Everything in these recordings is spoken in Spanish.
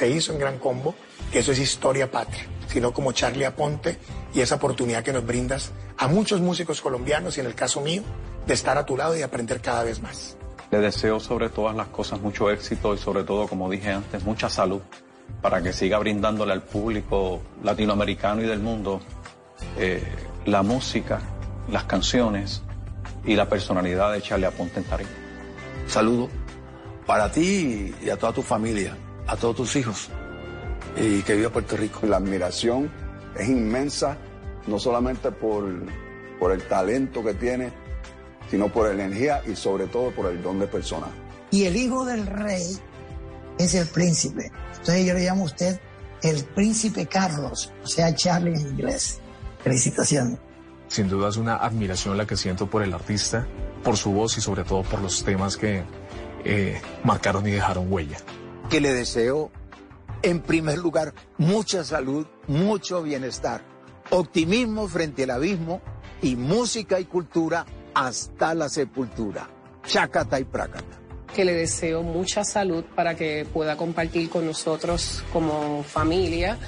Se hizo en Gran Combo, que eso es historia patria, sino como Charlie Aponte y esa oportunidad que nos brindas a muchos músicos colombianos y en el caso mío, de estar a tu lado y aprender cada vez más. Le deseo sobre todas las cosas mucho éxito y sobre todo, como dije antes, mucha salud para que siga brindándole al público latinoamericano y del mundo eh, la música, las canciones y la personalidad de Charlie Aponte en Tarima. Saludo para ti y a toda tu familia, a todos tus hijos y que viva Puerto Rico. La admiración es inmensa, no solamente por, por el talento que tiene, sino por la energía y sobre todo por el don de persona. Y el hijo del rey es el príncipe. Entonces yo le llamo a usted el príncipe Carlos, o sea, Charlie en inglés. Felicitaciones. Sin duda es una admiración la que siento por el artista, por su voz y sobre todo por los temas que eh, marcaron y dejaron huella. Que le deseo, en primer lugar, mucha salud, mucho bienestar, optimismo frente al abismo y música y cultura hasta la sepultura. Chacata y prácata que le deseo mucha salud para que pueda compartir con nosotros como familia,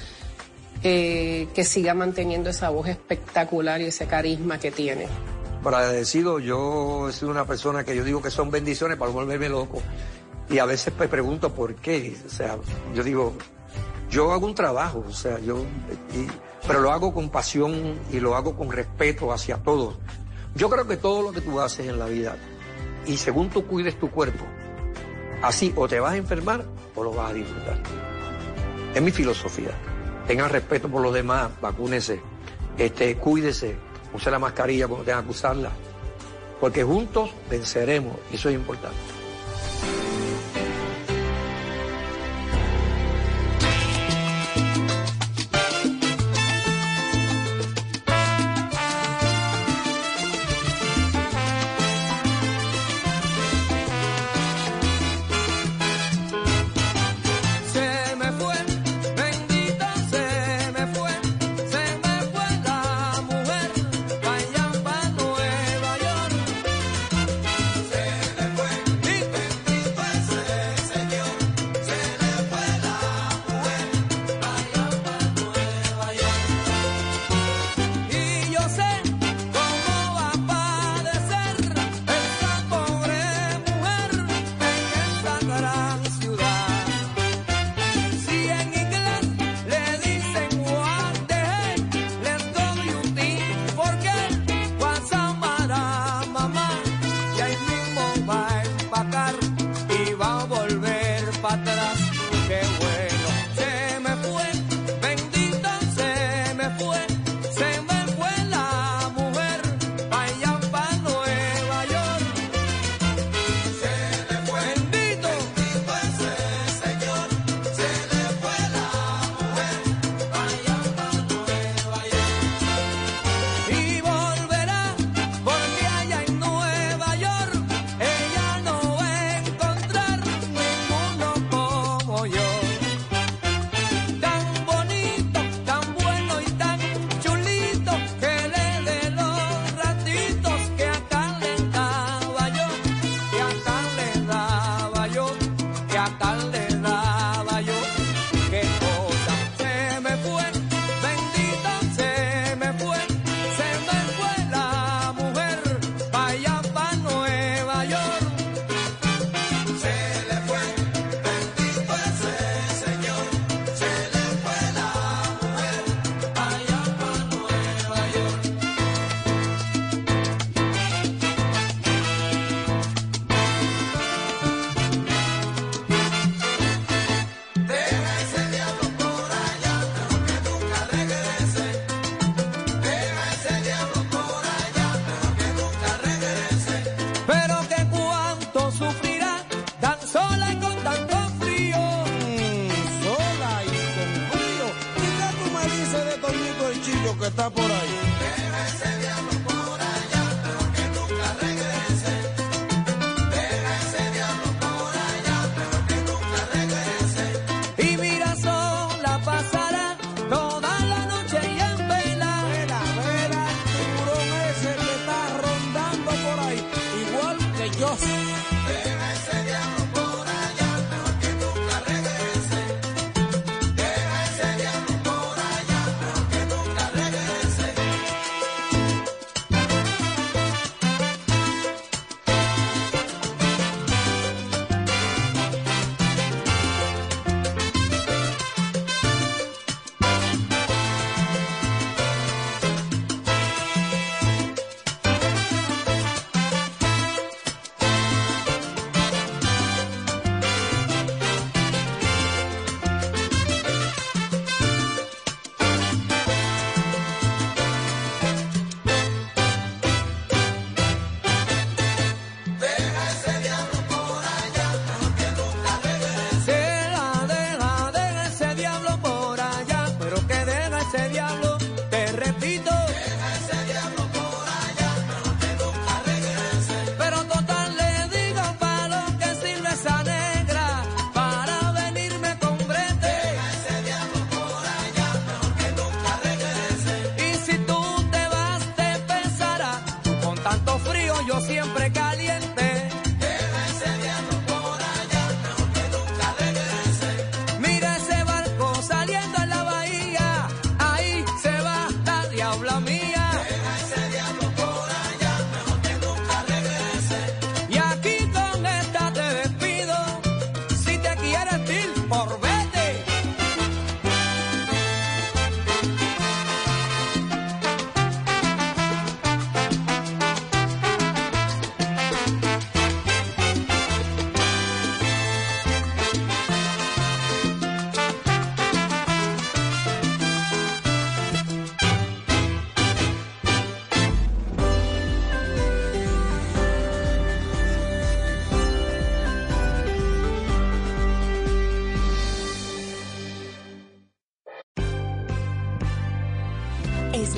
eh, que siga manteniendo esa voz espectacular y ese carisma que tiene. Para agradecido, yo he sido una persona que yo digo que son bendiciones para volverme loco. Y a veces me pregunto por qué. O sea, yo digo, yo hago un trabajo, o sea, yo, pero lo hago con pasión y lo hago con respeto hacia todos. Yo creo que todo lo que tú haces en la vida y según tú cuides tu cuerpo, así o te vas a enfermar o lo vas a disfrutar. Es mi filosofía. Tengan respeto por los demás, vacúnese, este, cuídese, use la mascarilla cuando tengan que usarla, porque juntos venceremos, eso es importante.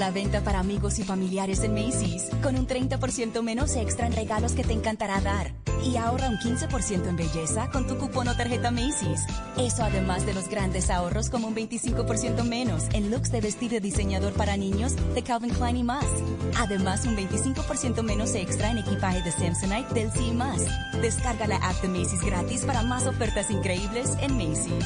La venta para amigos y familiares en Macy's, con un 30% menos extra en regalos que te encantará dar. Y ahorra un 15% en belleza con tu cupón o tarjeta Macy's. Eso además de los grandes ahorros como un 25% menos en looks de vestir de diseñador para niños de Calvin Klein y más. Además, un 25% menos extra en equipaje de Samsonite, del y más. Descarga la app de Macy's gratis para más ofertas increíbles en Macy's.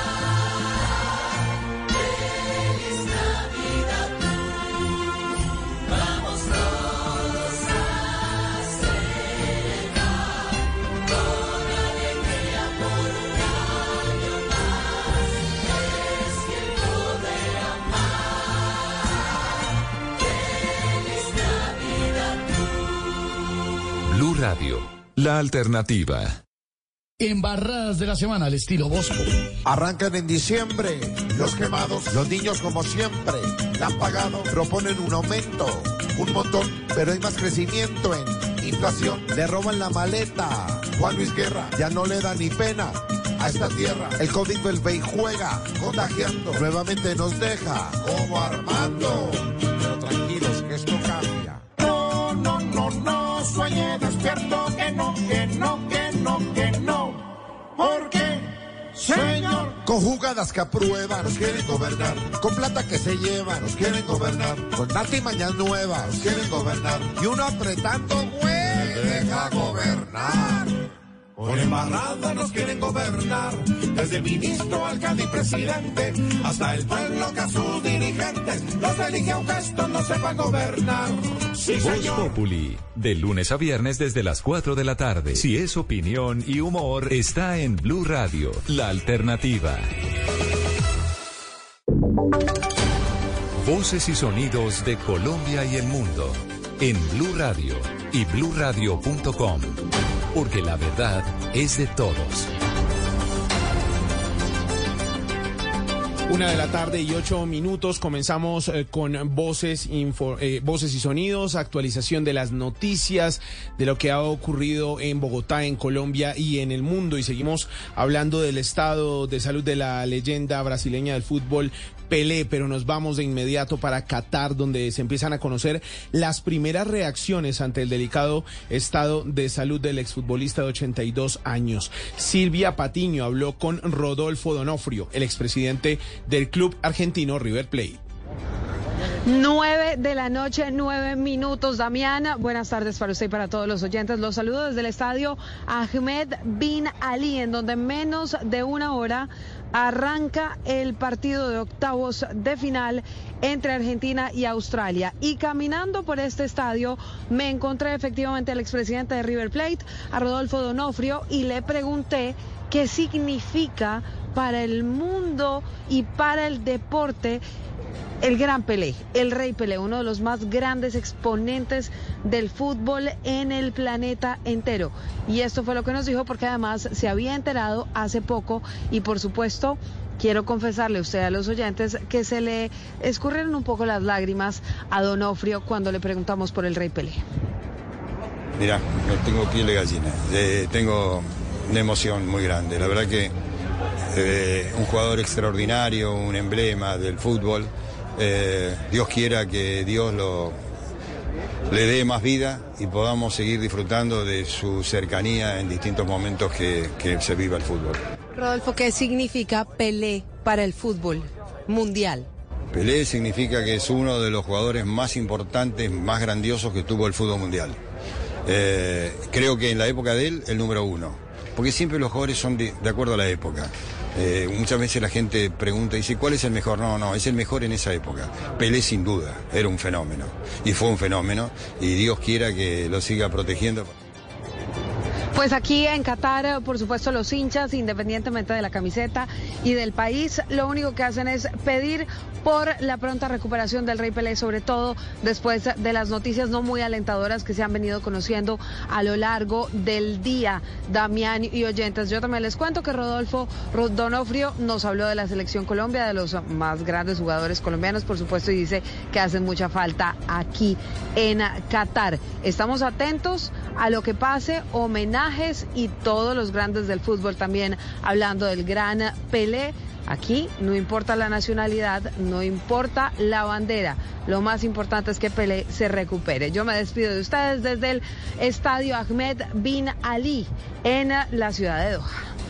Radio, la alternativa. Embarradas de la semana al estilo Bosco. Arrancan en diciembre. Los quemados, los niños como siempre, la han pagado, proponen un aumento, un montón, pero hay más crecimiento en inflación. Le roban la maleta. Juan Luis Guerra ya no le da ni pena a esta tierra. El COVID vuelve y juega, contagiando. Nuevamente nos deja como Armando. Pero tranquilos, que esto cambia. No, no, no, no, sueñe despierto, que no, que no, que no, que no. Porque, señor, con jugadas que aprueban, nos quieren gobernar. Con plata que se lleva, nos quieren gobernar. Con data y mañana nuevas, nos quieren gobernar. Y uno apretando, güey, deja gobernar. Con embarrada nos quieren gobernar, desde ministro, alcalde y presidente, hasta el pueblo que a sus dirigentes los elige aunque esto no sepa gobernar. Sí, Voz. Populi, de lunes a viernes desde las 4 de la tarde. Si es opinión y humor, está en Blue Radio, la alternativa. Voces y sonidos de Colombia y el mundo en Blue Radio y bluradio.com, porque la verdad es de todos. Una de la tarde y ocho minutos comenzamos eh, con voces, eh, voces y sonidos, actualización de las noticias, de lo que ha ocurrido en Bogotá, en Colombia y en el mundo. Y seguimos hablando del estado de salud de la leyenda brasileña del fútbol. Pelé, pero nos vamos de inmediato para Qatar, donde se empiezan a conocer las primeras reacciones ante el delicado estado de salud del exfutbolista de 82 años. Silvia Patiño habló con Rodolfo Donofrio, el expresidente del club argentino River Plate. 9 de la noche, 9 minutos. Damiana, buenas tardes para usted y para todos los oyentes. Los saludo desde el estadio Ahmed Bin Ali, en donde en menos de una hora arranca el partido de octavos de final entre Argentina y Australia. Y caminando por este estadio me encontré efectivamente al expresidente de River Plate, a Rodolfo Donofrio, y le pregunté qué significa para el mundo y para el deporte el gran Pelé, el rey Pelé, uno de los más grandes exponentes del fútbol en el planeta entero. Y esto fue lo que nos dijo porque además se había enterado hace poco y por supuesto quiero confesarle a usted a los oyentes que se le escurrieron un poco las lágrimas a Donofrio cuando le preguntamos por el rey Pelé. Mira, tengo piel de gallina, eh, tengo una emoción muy grande. La verdad que eh, un jugador extraordinario, un emblema del fútbol. Eh, Dios quiera que Dios lo, le dé más vida y podamos seguir disfrutando de su cercanía en distintos momentos que, que se viva el fútbol. Rodolfo, ¿qué significa Pelé para el fútbol mundial? Pelé significa que es uno de los jugadores más importantes, más grandiosos que tuvo el fútbol mundial. Eh, creo que en la época de él, el número uno. Porque siempre los jugadores son de, acuerdo a la época. Eh, muchas veces la gente pregunta y dice, ¿cuál es el mejor? No, no, es el mejor en esa época. Pelé sin duda, era un fenómeno. Y fue un fenómeno. Y Dios quiera que lo siga protegiendo. Pues aquí en Qatar, por supuesto, los hinchas, independientemente de la camiseta y del país, lo único que hacen es pedir por la pronta recuperación del Rey Pelé, sobre todo después de las noticias no muy alentadoras que se han venido conociendo a lo largo del día, Damián y oyentes. Yo también les cuento que Rodolfo Donofrio nos habló de la selección Colombia, de los más grandes jugadores colombianos, por supuesto, y dice que hacen mucha falta aquí en Qatar. Estamos atentos a lo que pase, y todos los grandes del fútbol también hablando del gran Pelé. Aquí no importa la nacionalidad, no importa la bandera. Lo más importante es que Pelé se recupere. Yo me despido de ustedes desde el estadio Ahmed Bin Ali en la ciudad de Doha.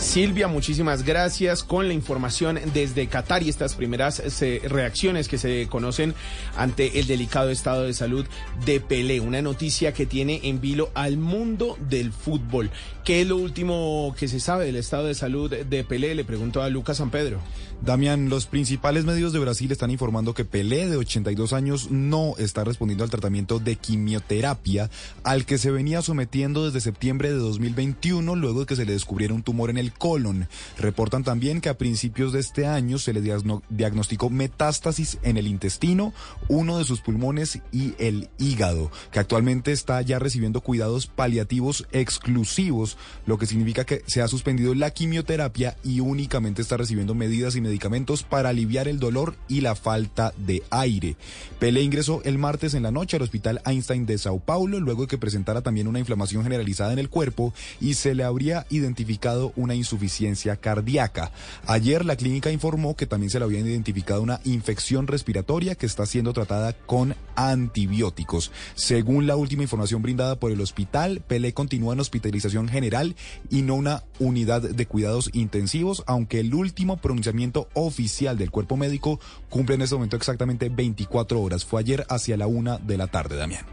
Silvia, muchísimas gracias con la información desde Qatar y estas primeras reacciones que se conocen ante el delicado estado de salud de Pelé. Una noticia que tiene en vilo al mundo del fútbol. ¿Qué es lo último que se sabe del estado de salud de Pelé? Le pregunto a Lucas San Pedro. Damián, los principales medios de Brasil están informando que Pelé, de 82 años, no está respondiendo al tratamiento de quimioterapia al que se venía sometiendo desde septiembre de 2021, luego de que se le descubriera un tumor en el colon. Reportan también que a principios de este año se le diagnosticó metástasis en el intestino, uno de sus pulmones y el hígado, que actualmente está ya recibiendo cuidados paliativos exclusivos, lo que significa que se ha suspendido la quimioterapia y únicamente está recibiendo medidas y medicamentos para aliviar el dolor y la falta de aire. Pelé ingresó el martes en la noche al Hospital Einstein de Sao Paulo luego de que presentara también una inflamación generalizada en el cuerpo y se le habría identificado una insuficiencia cardíaca. Ayer la clínica informó que también se le había identificado una infección respiratoria que está siendo tratada con antibióticos. Según la última información brindada por el hospital, Pelé continúa en hospitalización general y no una unidad de cuidados intensivos, aunque el último pronunciamiento oficial del cuerpo médico cumple en este momento exactamente 24 horas. Fue ayer hacia la una de la tarde, Damián.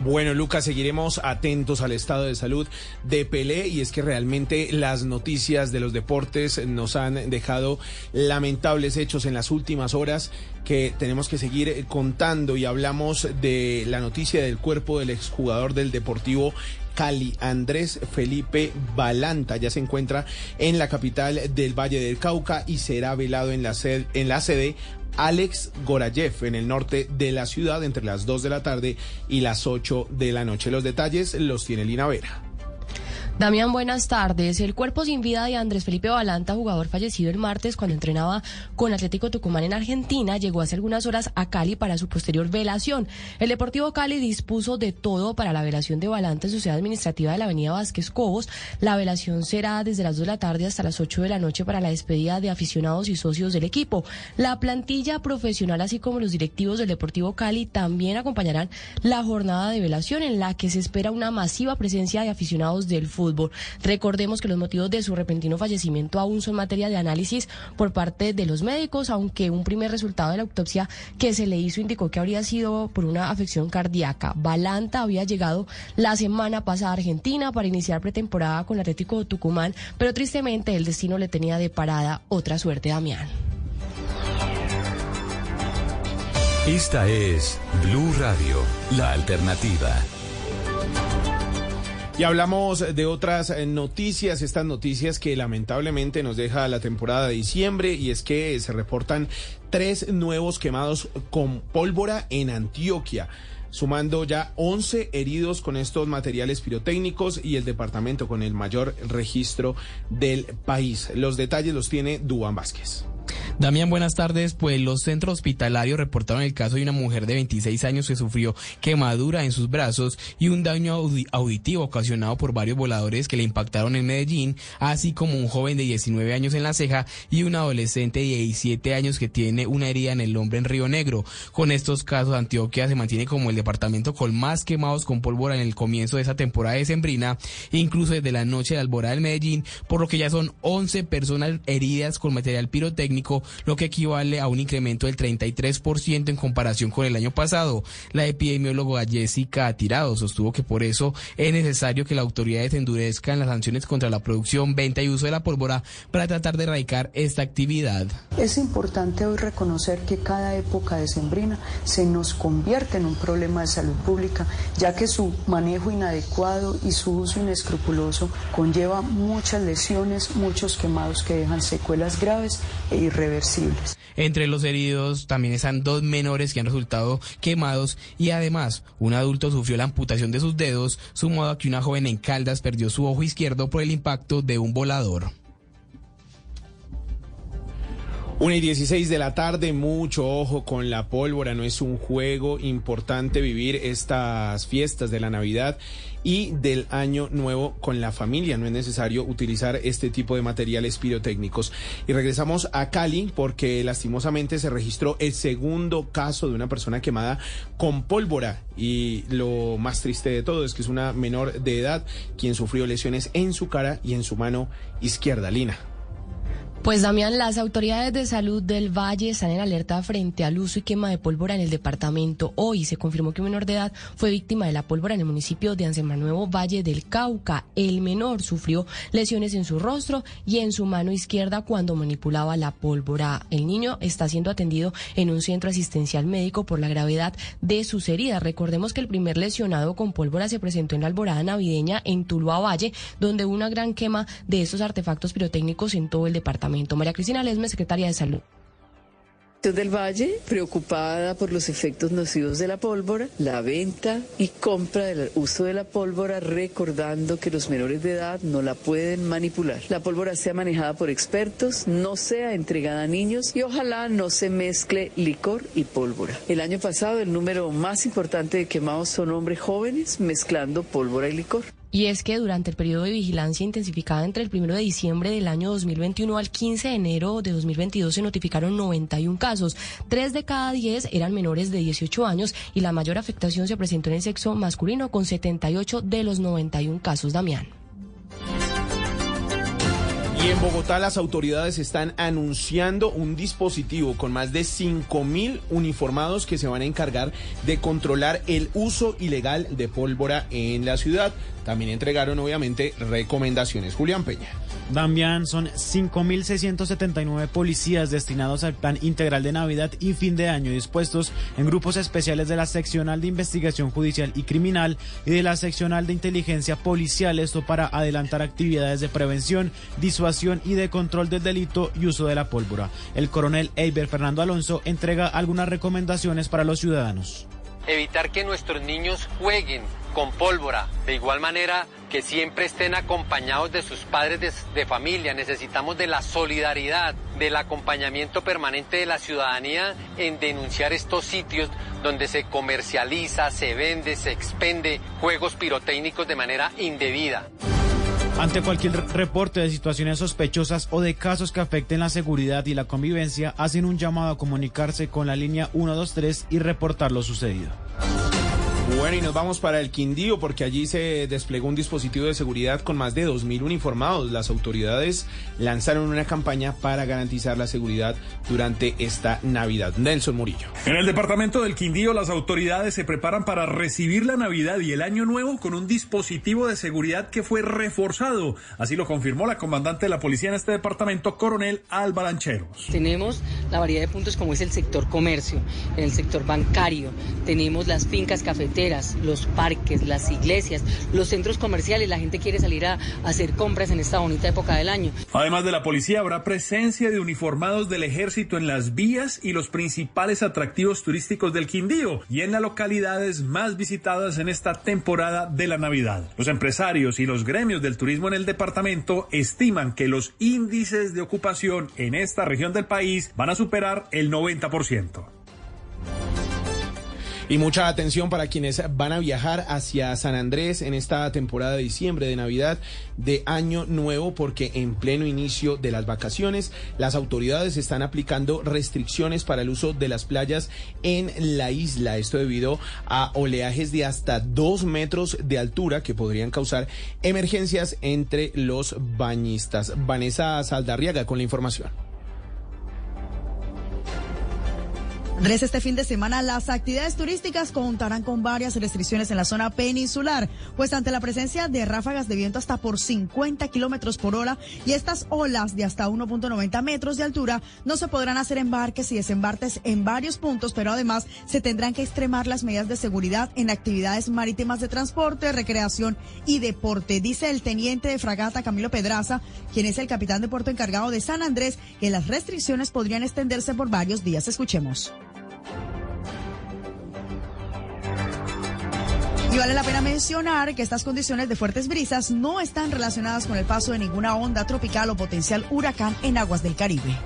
Bueno, Lucas, seguiremos atentos al estado de salud de Pelé y es que realmente las noticias de los deportes nos han dejado lamentables hechos en las últimas horas que tenemos que seguir contando y hablamos de la noticia del cuerpo del exjugador del Deportivo Cali, Andrés Felipe Balanta. Ya se encuentra en la capital del Valle del Cauca y será velado en la, sed, en la sede Alex Gorayev en el norte de la ciudad entre las 2 de la tarde y las 8 de la noche. Los detalles los tiene Lina Vera. Damián, buenas tardes. El cuerpo sin vida de Andrés Felipe Balanta, jugador fallecido el martes cuando entrenaba con Atlético Tucumán en Argentina, llegó hace algunas horas a Cali para su posterior velación. El Deportivo Cali dispuso de todo para la velación de Balanta en su sede administrativa de la Avenida Vázquez Cobos. La velación será desde las 2 de la tarde hasta las 8 de la noche para la despedida de aficionados y socios del equipo. La plantilla profesional, así como los directivos del Deportivo Cali, también acompañarán la jornada de velación en la que se espera una masiva presencia de aficionados del fútbol. Recordemos que los motivos de su repentino fallecimiento aún son materia de análisis por parte de los médicos, aunque un primer resultado de la autopsia que se le hizo indicó que habría sido por una afección cardíaca. Balanta había llegado la semana pasada a Argentina para iniciar pretemporada con el Atlético de Tucumán, pero tristemente el destino le tenía de parada otra suerte, Damián. Esta es Blue Radio, la alternativa. Y hablamos de otras eh, noticias, estas noticias que lamentablemente nos deja la temporada de diciembre y es que se reportan tres nuevos quemados con pólvora en Antioquia sumando ya 11 heridos con estos materiales pirotécnicos y el departamento con el mayor registro del país. Los detalles los tiene Duan Vázquez. Damián, buenas tardes. Pues los centros hospitalarios reportaron el caso de una mujer de 26 años que sufrió quemadura en sus brazos y un daño auditivo ocasionado por varios voladores que le impactaron en Medellín, así como un joven de 19 años en la ceja y un adolescente de 17 años que tiene una herida en el hombro en Río Negro. Con estos casos, Antioquia se mantiene como el departamento con más quemados con pólvora en el comienzo de esa temporada de sembrina, incluso desde la noche de alborada en Medellín, por lo que ya son 11 personas heridas con material pirotécnico lo que equivale a un incremento del 33% en comparación con el año pasado. La epidemióloga Jessica Tirado sostuvo que por eso es necesario que las autoridades endurezcan las sanciones contra la producción, venta y uso de la pólvora para tratar de erradicar esta actividad. Es importante hoy reconocer que cada época de sembrina se nos convierte en un problema de salud pública, ya que su manejo inadecuado y su uso inescrupuloso conlleva muchas lesiones, muchos quemados que dejan secuelas graves e irreversibles. Entre los heridos también están dos menores que han resultado quemados y además un adulto sufrió la amputación de sus dedos, sumado a que una joven en Caldas perdió su ojo izquierdo por el impacto de un volador. 1 y 16 de la tarde, mucho ojo con la pólvora, no es un juego importante vivir estas fiestas de la Navidad y del Año Nuevo con la familia, no es necesario utilizar este tipo de materiales pirotécnicos. Y regresamos a Cali porque lastimosamente se registró el segundo caso de una persona quemada con pólvora y lo más triste de todo es que es una menor de edad quien sufrió lesiones en su cara y en su mano izquierda, Lina. Pues Damián, las autoridades de salud del Valle están en alerta frente al uso y quema de pólvora en el departamento. Hoy se confirmó que un menor de edad fue víctima de la pólvora en el municipio de Nuevo Valle del Cauca. El menor sufrió lesiones en su rostro y en su mano izquierda cuando manipulaba la pólvora. El niño está siendo atendido en un centro asistencial médico por la gravedad de sus heridas. Recordemos que el primer lesionado con pólvora se presentó en la alborada navideña en Tuluá Valle, donde hubo una gran quema de estos artefactos pirotécnicos en todo el departamento. María Cristina Lesme, secretaria de Salud del Valle, preocupada por los efectos nocivos de la pólvora, la venta y compra del uso de la pólvora, recordando que los menores de edad no la pueden manipular. La pólvora sea manejada por expertos, no sea entregada a niños y ojalá no se mezcle licor y pólvora. El año pasado el número más importante de quemados son hombres jóvenes mezclando pólvora y licor. Y es que durante el periodo de vigilancia intensificada entre el 1 de diciembre del año 2021 al 15 de enero de 2022 se notificaron 91 casos. Tres de cada diez eran menores de 18 años y la mayor afectación se presentó en el sexo masculino con 78 de los 91 casos. Damián. Y en Bogotá las autoridades están anunciando un dispositivo con más de 5.000 uniformados que se van a encargar de controlar el uso ilegal de pólvora en la ciudad. También entregaron obviamente recomendaciones. Julián Peña. Damián, son 5.679 policías destinados al Plan Integral de Navidad y fin de año dispuestos en grupos especiales de la Seccional de Investigación Judicial y Criminal y de la Seccional de Inteligencia Policial, esto para adelantar actividades de prevención, disuasión y de control del delito y uso de la pólvora. El coronel Eiber Fernando Alonso entrega algunas recomendaciones para los ciudadanos. Evitar que nuestros niños jueguen con pólvora. De igual manera, que siempre estén acompañados de sus padres de, familia. Necesitamos de la solidaridad, del acompañamiento permanente de la ciudadanía en denunciar estos sitios donde se comercializa, se vende, se expende juegos pirotécnicos de manera indebida. Ante cualquier reporte de situaciones sospechosas o de casos que afecten la seguridad y la convivencia, hacen un llamado a comunicarse con la línea 123 y reportar lo sucedido. Bueno, y nos vamos para el Quindío porque allí se desplegó un dispositivo de seguridad con más de 2.000 uniformados. Las autoridades lanzaron una campaña para garantizar la seguridad durante esta Navidad. Nelson Murillo. En el departamento del Quindío, las autoridades se preparan para recibir la Navidad y el Año Nuevo con un dispositivo de seguridad que fue reforzado. Así lo confirmó la comandante de la policía en este departamento, coronel Alba Lancheros. Tenemos la variedad de puntos como es el sector comercio, en el sector bancario, tenemos las fincas cafeteras los parques, las iglesias, los centros comerciales. La gente quiere salir a, hacer compras en esta bonita época del año. Además de la policía, habrá presencia de uniformados del ejército en las vías y los principales atractivos turísticos del Quindío y en las localidades más visitadas en esta temporada de la Navidad. Los empresarios y los gremios del turismo en el departamento estiman que los índices de ocupación en esta región del país van a superar el 90%. Y mucha atención para quienes van a viajar hacia San Andrés en esta temporada de diciembre, de Navidad, de Año Nuevo, porque en pleno inicio de las vacaciones, las autoridades están aplicando restricciones para el uso de las playas en la isla. Esto debido a oleajes de hasta dos metros de altura que podrían causar emergencias entre los bañistas. Vanessa Saldarriaga con la información. Andrés, este fin de semana las actividades turísticas contarán con varias restricciones en la zona peninsular, pues ante la presencia de ráfagas de viento hasta por 50 kilómetros por hora y estas olas de hasta 1.90 metros de altura, no se podrán hacer embarques y desembarques en varios puntos, pero además se tendrán que extremar las medidas de seguridad en actividades marítimas de transporte, recreación y deporte. Dice el teniente de fragata Camilo Pedraza, quien es el capitán de puerto encargado de San Andrés, que las restricciones podrían extenderse por varios días. Escuchemos. Y vale la pena mencionar que estas condiciones de fuertes brisas no están relacionadas con el paso de ninguna onda tropical o potencial huracán en aguas del Caribe.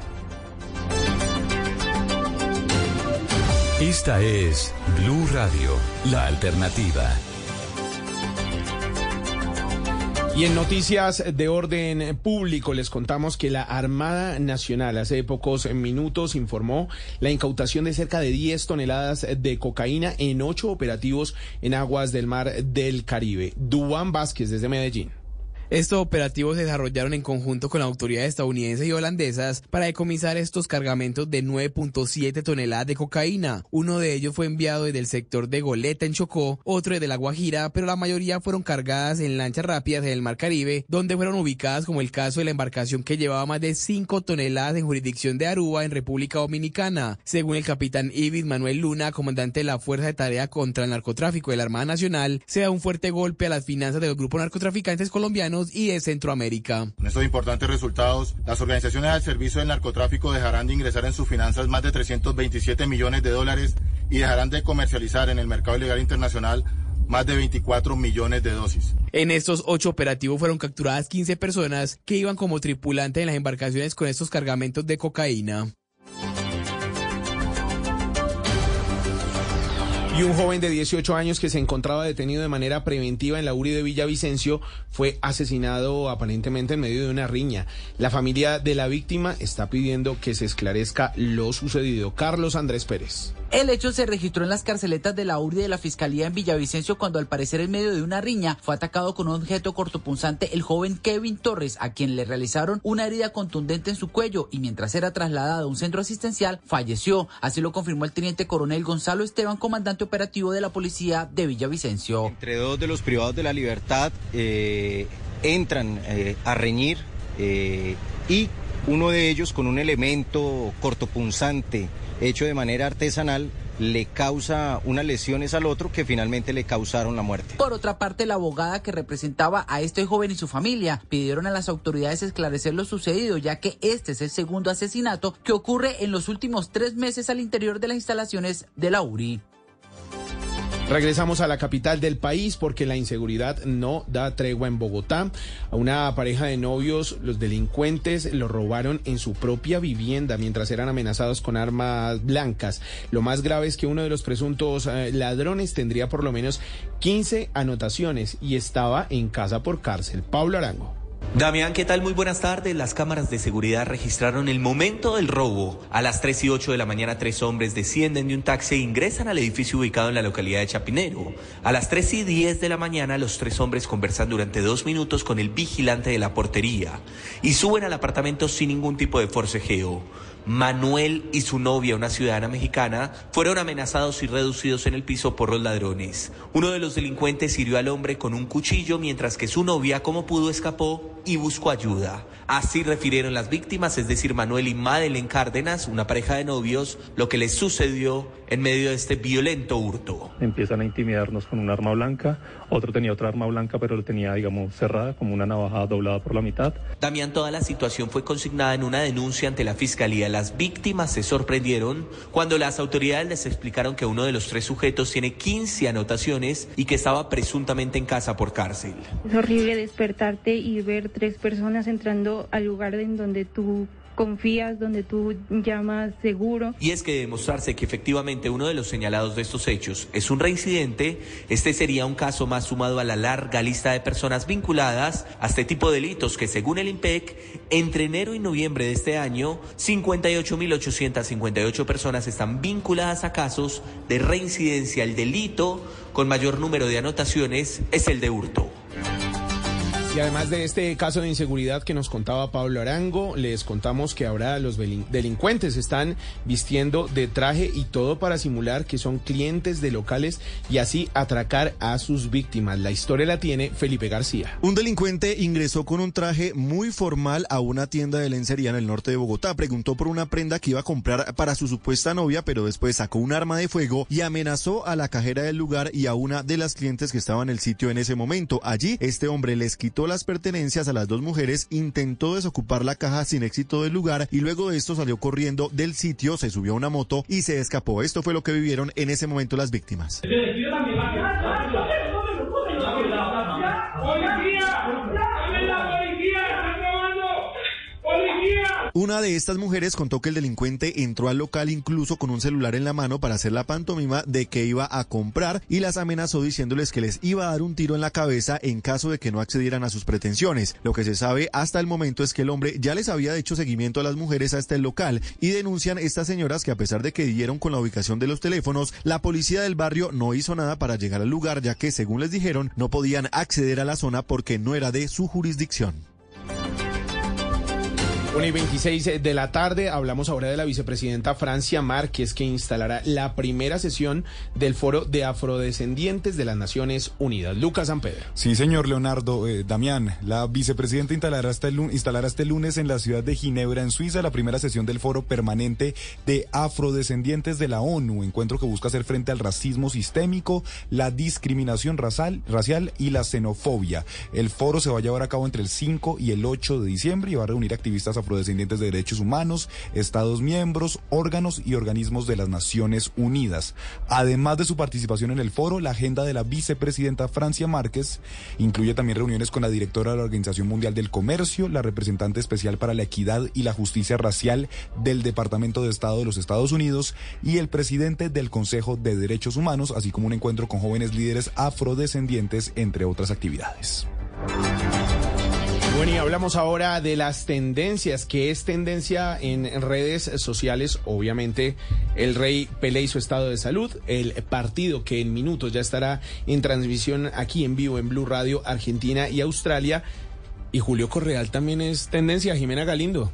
Esta es Blue Radio, la alternativa. Y en noticias de orden público les contamos que la Armada Nacional hace pocos minutos informó la incautación de cerca de 10 toneladas de cocaína en ocho operativos en aguas del mar del Caribe. Duan Vázquez desde Medellín. Estos operativos se desarrollaron en conjunto con las autoridades estadounidenses y holandesas para decomisar estos cargamentos de 9.7 toneladas de cocaína. Uno de ellos fue enviado desde el sector de Goleta en Chocó, otro desde la Guajira, pero la mayoría fueron cargadas en lanchas rápidas en el Mar Caribe, donde fueron ubicadas como el caso de la embarcación que llevaba más de 5 toneladas en jurisdicción de Aruba en República Dominicana. Según el capitán Ibis Manuel Luna, comandante de la Fuerza de Tarea contra el Narcotráfico de la Armada Nacional, se da un fuerte golpe a las finanzas de los grupos narcotraficantes colombianos y de Centroamérica. Con estos importantes resultados, las organizaciones al servicio del narcotráfico dejarán de ingresar en sus finanzas más de 327 millones de dólares y dejarán de comercializar en el mercado ilegal internacional más de 24 millones de dosis. En estos ocho operativos fueron capturadas 15 personas que iban como tripulantes en las embarcaciones con estos cargamentos de cocaína. Y un joven de 18 años que se encontraba detenido de manera preventiva en la URI de Villavicencio fue asesinado aparentemente en medio de una riña. La familia de la víctima está pidiendo que se esclarezca lo sucedido. Carlos Andrés Pérez. El hecho se registró en las carceletas de la URI de la Fiscalía en Villavicencio cuando al parecer en medio de una riña fue atacado con un objeto cortopunzante el joven Kevin Torres, a quien le realizaron una herida contundente en su cuello y mientras era trasladado a un centro asistencial falleció. Así lo confirmó el teniente coronel Gonzalo Esteban, comandante operativo de la policía de Villavicencio. Entre dos de los privados de la libertad eh, entran eh, a reñir eh, y uno de ellos con un elemento cortopunzante hecho de manera artesanal le causa unas lesiones al otro que finalmente le causaron la muerte. Por otra parte, la abogada que representaba a este joven y su familia pidieron a las autoridades esclarecer lo sucedido, ya que este es el segundo asesinato que ocurre en los últimos tres meses al interior de las instalaciones de la URI. Regresamos a la capital del país porque la inseguridad no da tregua en Bogotá. A una pareja de novios, los delincuentes lo robaron en su propia vivienda mientras eran amenazados con armas blancas. Lo más grave es que uno de los presuntos eh, ladrones tendría por lo menos 15 anotaciones y estaba en casa por cárcel. Pablo Arango. Damián, ¿qué tal? Muy buenas tardes. Las cámaras de seguridad registraron el momento del robo. A las 3 y 8 de la mañana, tres hombres descienden de un taxi e ingresan al edificio ubicado en la localidad de Chapinero. A las 3 y 10 de la mañana, los tres hombres conversan durante dos minutos con el vigilante de la portería y suben al apartamento sin ningún tipo de forcejeo. Manuel y su novia, una ciudadana mexicana, fueron amenazados y reducidos en el piso por los ladrones. Uno de los delincuentes hirió al hombre con un cuchillo mientras que su novia, como pudo, escapó y buscó ayuda. Así refirieron las víctimas, es decir, Manuel y Madeleine Cárdenas, una pareja de novios, lo que les sucedió en medio de este violento hurto. Empiezan a intimidarnos con un arma blanca, otro tenía otra arma blanca pero lo tenía, digamos, cerrada, como una navaja doblada por la mitad. Damián, toda la situación fue consignada en una denuncia ante la fiscalía. Las víctimas se sorprendieron cuando las autoridades les explicaron que uno de los tres sujetos tiene 15 anotaciones y que estaba presuntamente en casa por cárcel. Es horrible despertarte y ver tres personas entrando al lugar en donde tú confías, donde tú llamas seguro. Y es que de demostrarse que efectivamente uno de los señalados de estos hechos es un reincidente, este sería un caso más sumado a la larga lista de personas vinculadas a este tipo de delitos que según el IMPEC, entre enero y noviembre de este año, 58.858 personas están vinculadas a casos de reincidencia. El delito con mayor número de anotaciones es el de hurto. Y además de este caso de inseguridad que nos contaba Pablo Arango, les contamos que ahora los delincuentes están vistiendo de traje y todo para simular que son clientes de locales y así atracar a sus víctimas. La historia la tiene Felipe García. Un delincuente ingresó con un traje muy formal a una tienda de lencería en el norte de Bogotá. Preguntó por una prenda que iba a comprar para su supuesta novia, pero después sacó un arma de fuego y amenazó a la cajera del lugar y a una de las clientes que estaba en el sitio en ese momento. Allí, este hombre les quitó las pertenencias a las dos mujeres, intentó desocupar la caja sin éxito del lugar y luego de esto salió corriendo del sitio, se subió a una moto y se escapó. Esto fue lo que vivieron en ese momento las víctimas. Una de estas mujeres contó que el delincuente entró al local incluso con un celular en la mano para hacer la pantomima de que iba a comprar y las amenazó diciéndoles que les iba a dar un tiro en la cabeza en caso de que no accedieran a sus pretensiones. Lo que se sabe hasta el momento es que el hombre ya les había hecho seguimiento a las mujeres hasta el local y denuncian estas señoras que a pesar de que dieron con la ubicación de los teléfonos, la policía del barrio no hizo nada para llegar al lugar ya que según les dijeron no podían acceder a la zona porque no era de su jurisdicción. 1 y 26 de la tarde, hablamos ahora de la vicepresidenta Francia Márquez, que instalará la primera sesión del Foro de Afrodescendientes de las Naciones Unidas. Lucas San. Sí, señor Leonardo eh, Damián. La vicepresidenta instalará este, instalará este lunes en la ciudad de Ginebra, en Suiza, la primera sesión del Foro Permanente de Afrodescendientes de la ONU, encuentro que busca hacer frente al racismo sistémico, la discriminación racial, racial y la xenofobia. El foro se va a llevar a cabo entre el 5 y el 8 de diciembre y va a reunir activistas afrodescendientes de derechos humanos, Estados miembros, órganos y organismos de las Naciones Unidas. Además de su participación en el foro, la agenda de la vicepresidenta Francia Márquez incluye también reuniones con la directora de la Organización Mundial del Comercio, la representante especial para la equidad y la justicia racial del Departamento de Estado de los Estados Unidos y el presidente del Consejo de Derechos Humanos, así como un encuentro con jóvenes líderes afrodescendientes, entre otras actividades. Bueno, y hablamos ahora de las tendencias, que es tendencia en redes sociales. Obviamente, el rey Pelé y su estado de salud, el partido que en minutos ya estará en transmisión aquí en vivo en Blue Radio, Argentina y Australia. Y Julio Correal también es tendencia, Jimena Galindo.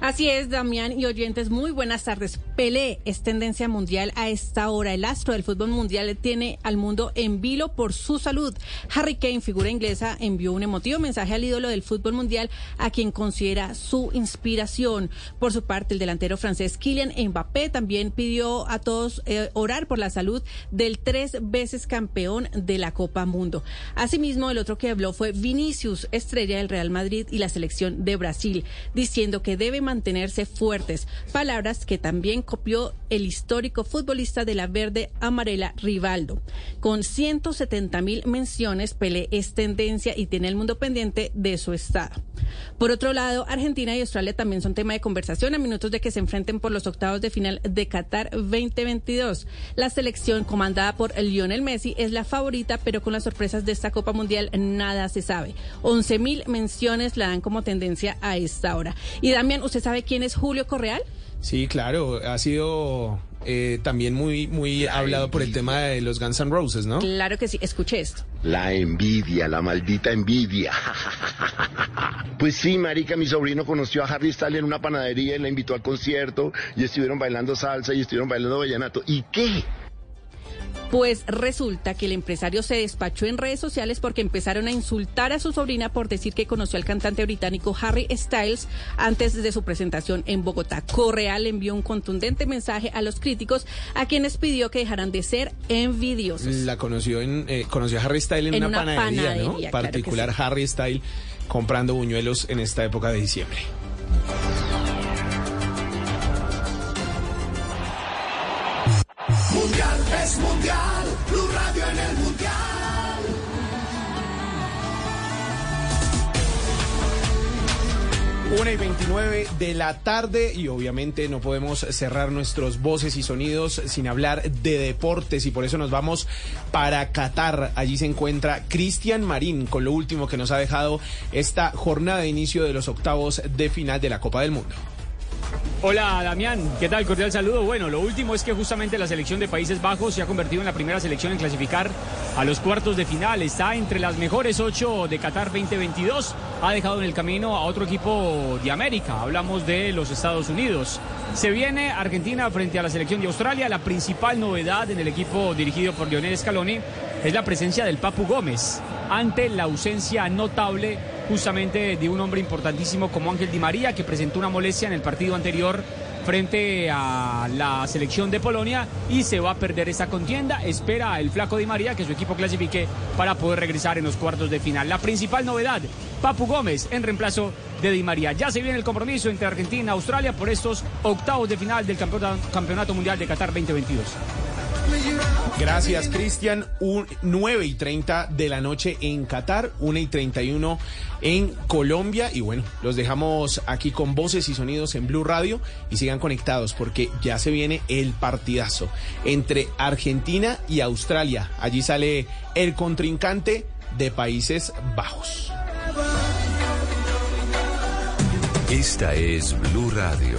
Así es, Damián y oyentes, muy buenas tardes. Pelé es tendencia mundial a esta hora. El astro del fútbol mundial tiene al mundo en vilo por su salud. Harry Kane, figura inglesa, envió un emotivo mensaje al ídolo del fútbol mundial a quien considera su inspiración. Por su parte, el delantero francés Kylian Mbappé también pidió a todos eh, orar por la salud del tres veces campeón de la Copa Mundo. Asimismo, el otro que habló fue Vinicius, estrella del Real Madrid y la selección de Brasil, diciendo que debe mantenerse fuertes, palabras que también copió el histórico futbolista de la verde amarela Rivaldo. Con 170 mil menciones, Pelé es tendencia y tiene el mundo pendiente de su estado. Por otro lado, Argentina y Australia también son tema de conversación a minutos de que se enfrenten por los octavos de final de Qatar 2022. La selección comandada por Lionel Messi es la favorita, pero con las sorpresas de esta Copa Mundial nada se sabe. 11 mil menciones la dan como tendencia a esta hora. Y Damián, ¿usted sabe quién es Julio Correal? Sí, claro, ha sido eh, también muy, muy hablado por el tema de los Guns N' Roses, ¿no? Claro que sí, escuché esto. La envidia, la maldita envidia. pues sí, marica, mi sobrino conoció a Harry Styles en una panadería y la invitó al concierto y estuvieron bailando salsa y estuvieron bailando vallenato. ¿Y qué? Pues resulta que el empresario se despachó en redes sociales porque empezaron a insultar a su sobrina por decir que conoció al cantante británico Harry Styles antes de su presentación en Bogotá. Correal envió un contundente mensaje a los críticos a quienes pidió que dejaran de ser envidiosos. La conoció en eh, conoció a Harry Styles en, En una, panadería, panadería, ¿no? claro Particular sí. Harry Styles comprando buñuelos en esta época de diciembre. Mundial es mundial, Blue Radio en el mundial. Una y 29 de la tarde y obviamente no podemos cerrar nuestros voces y sonidos sin hablar de deportes y por eso nos vamos para Qatar. Allí se encuentra Cristian Marín con lo último que nos ha dejado esta jornada de inicio de los octavos de final de la Copa del Mundo. Hola Damián, ¿qué tal? Cordial saludo. Bueno, lo último es que justamente la selección de Países Bajos se ha convertido en la primera selección en clasificar a los cuartos de final. Está entre las mejores ocho de Qatar 2022. Ha dejado en el camino a otro equipo de América. Hablamos de los Estados Unidos. Se viene Argentina frente a la selección de Australia. La principal novedad en el equipo dirigido por Lionel Scaloni es la presencia del Papu Gómez ante la ausencia notable justamente de un hombre importantísimo como Ángel Di María, que presentó una molestia en el partido anterior frente a la selección de Polonia y se va a perder esa contienda. Espera el flaco Di María que su equipo clasifique para poder regresar en los cuartos de final. La principal novedad, Papu Gómez en reemplazo de Di María. Ya se viene el compromiso entre Argentina y Australia por estos octavos de final del campeonato, mundial de Qatar 2022. Gracias, Cristian. Un 9 y 30 de la noche en Qatar, 1 y 31 en Colombia. Y bueno, los dejamos aquí con voces y sonidos en Blue Radio y sigan conectados porque ya se viene el partidazo entre Argentina y Australia. Allí sale el contrincante de Países Bajos. Esta es Blue Radio.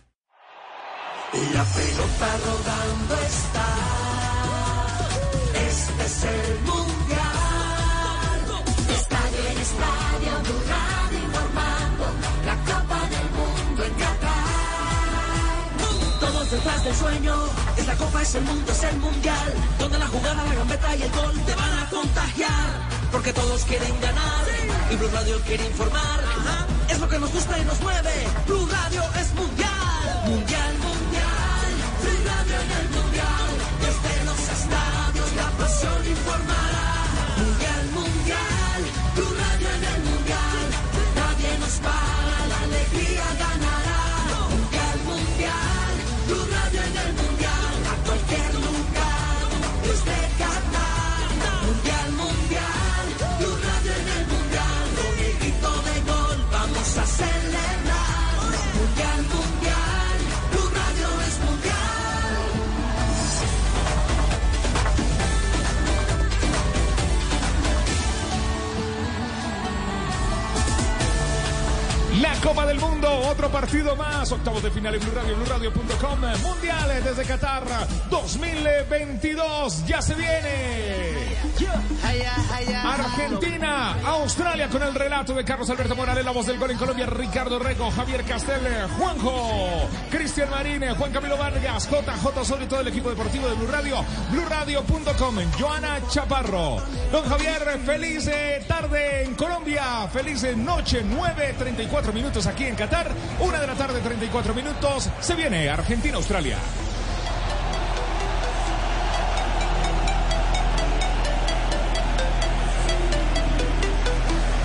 La pelota rodando está. Este es el mundial. Estadio en estadio, Blue Radio informando. La Copa del Mundo en Qatar. Todos detrás del sueño. Es la Copa, es el mundo, es el mundial. Donde la jugada, la gambeta y el gol te van a contagiar. Porque todos quieren ganar. Y Blue Radio quiere informar. Es lo que nos gusta y nos mueve. Blue Radio es mundial. Mundial, mundial. Estadios la pasión Copa del Mundo, Otro partido más, octavos de final en Blue Radio, BlueRadio.com, mundiales desde Qatar 2022, ya se viene. Argentina, Australia con el relato de Carlos Alberto Morales, la voz del gol en Colombia, Ricardo Rego, Javier Castel, Juanjo, Cristian Marín, Juan Camilo Vargas, JJ sobre todo el equipo deportivo de Blue Radio, BlueRadio.com, Joana Chaparro. Don Javier, feliz eh, tarde en Colombia, feliz eh, noche, 9.34 minutos aquí en Qatar, una de la tarde, 34 minutos, se viene Argentina-Australia.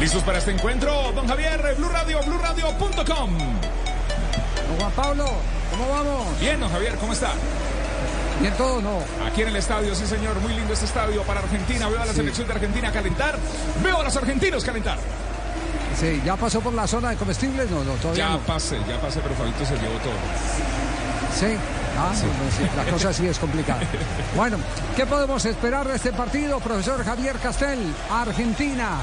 ¿Listos para este encuentro? Don Javier, Blue Radio, BlueRadio.com. Don Juan Pablo, ¿cómo vamos? Bien, don Javier, ¿cómo está? Bien todo, ¿no? Aquí en el estadio, sí señor, muy lindo este estadio para Argentina. Veo a la Sí. selección de Argentina calentar. Veo a los argentinos calentar. Sí, ¿ya pasó por la zona de comestibles? No, no, todavía Ya no. pasé, ya pasé, pero Fabito se llevó todo. Sí. Ah, sí, la cosa sí es complicada. Bueno, ¿qué podemos esperar de este partido, profesor Javier Castel? Argentina,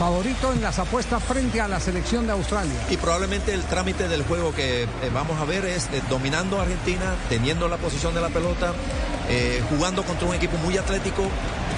favorito en las apuestas frente a la selección de Australia. Y probablemente el trámite del juego que eh, vamos a ver es eh, dominando a Argentina, teniendo la posición de la pelota, eh, jugando contra un equipo muy atlético,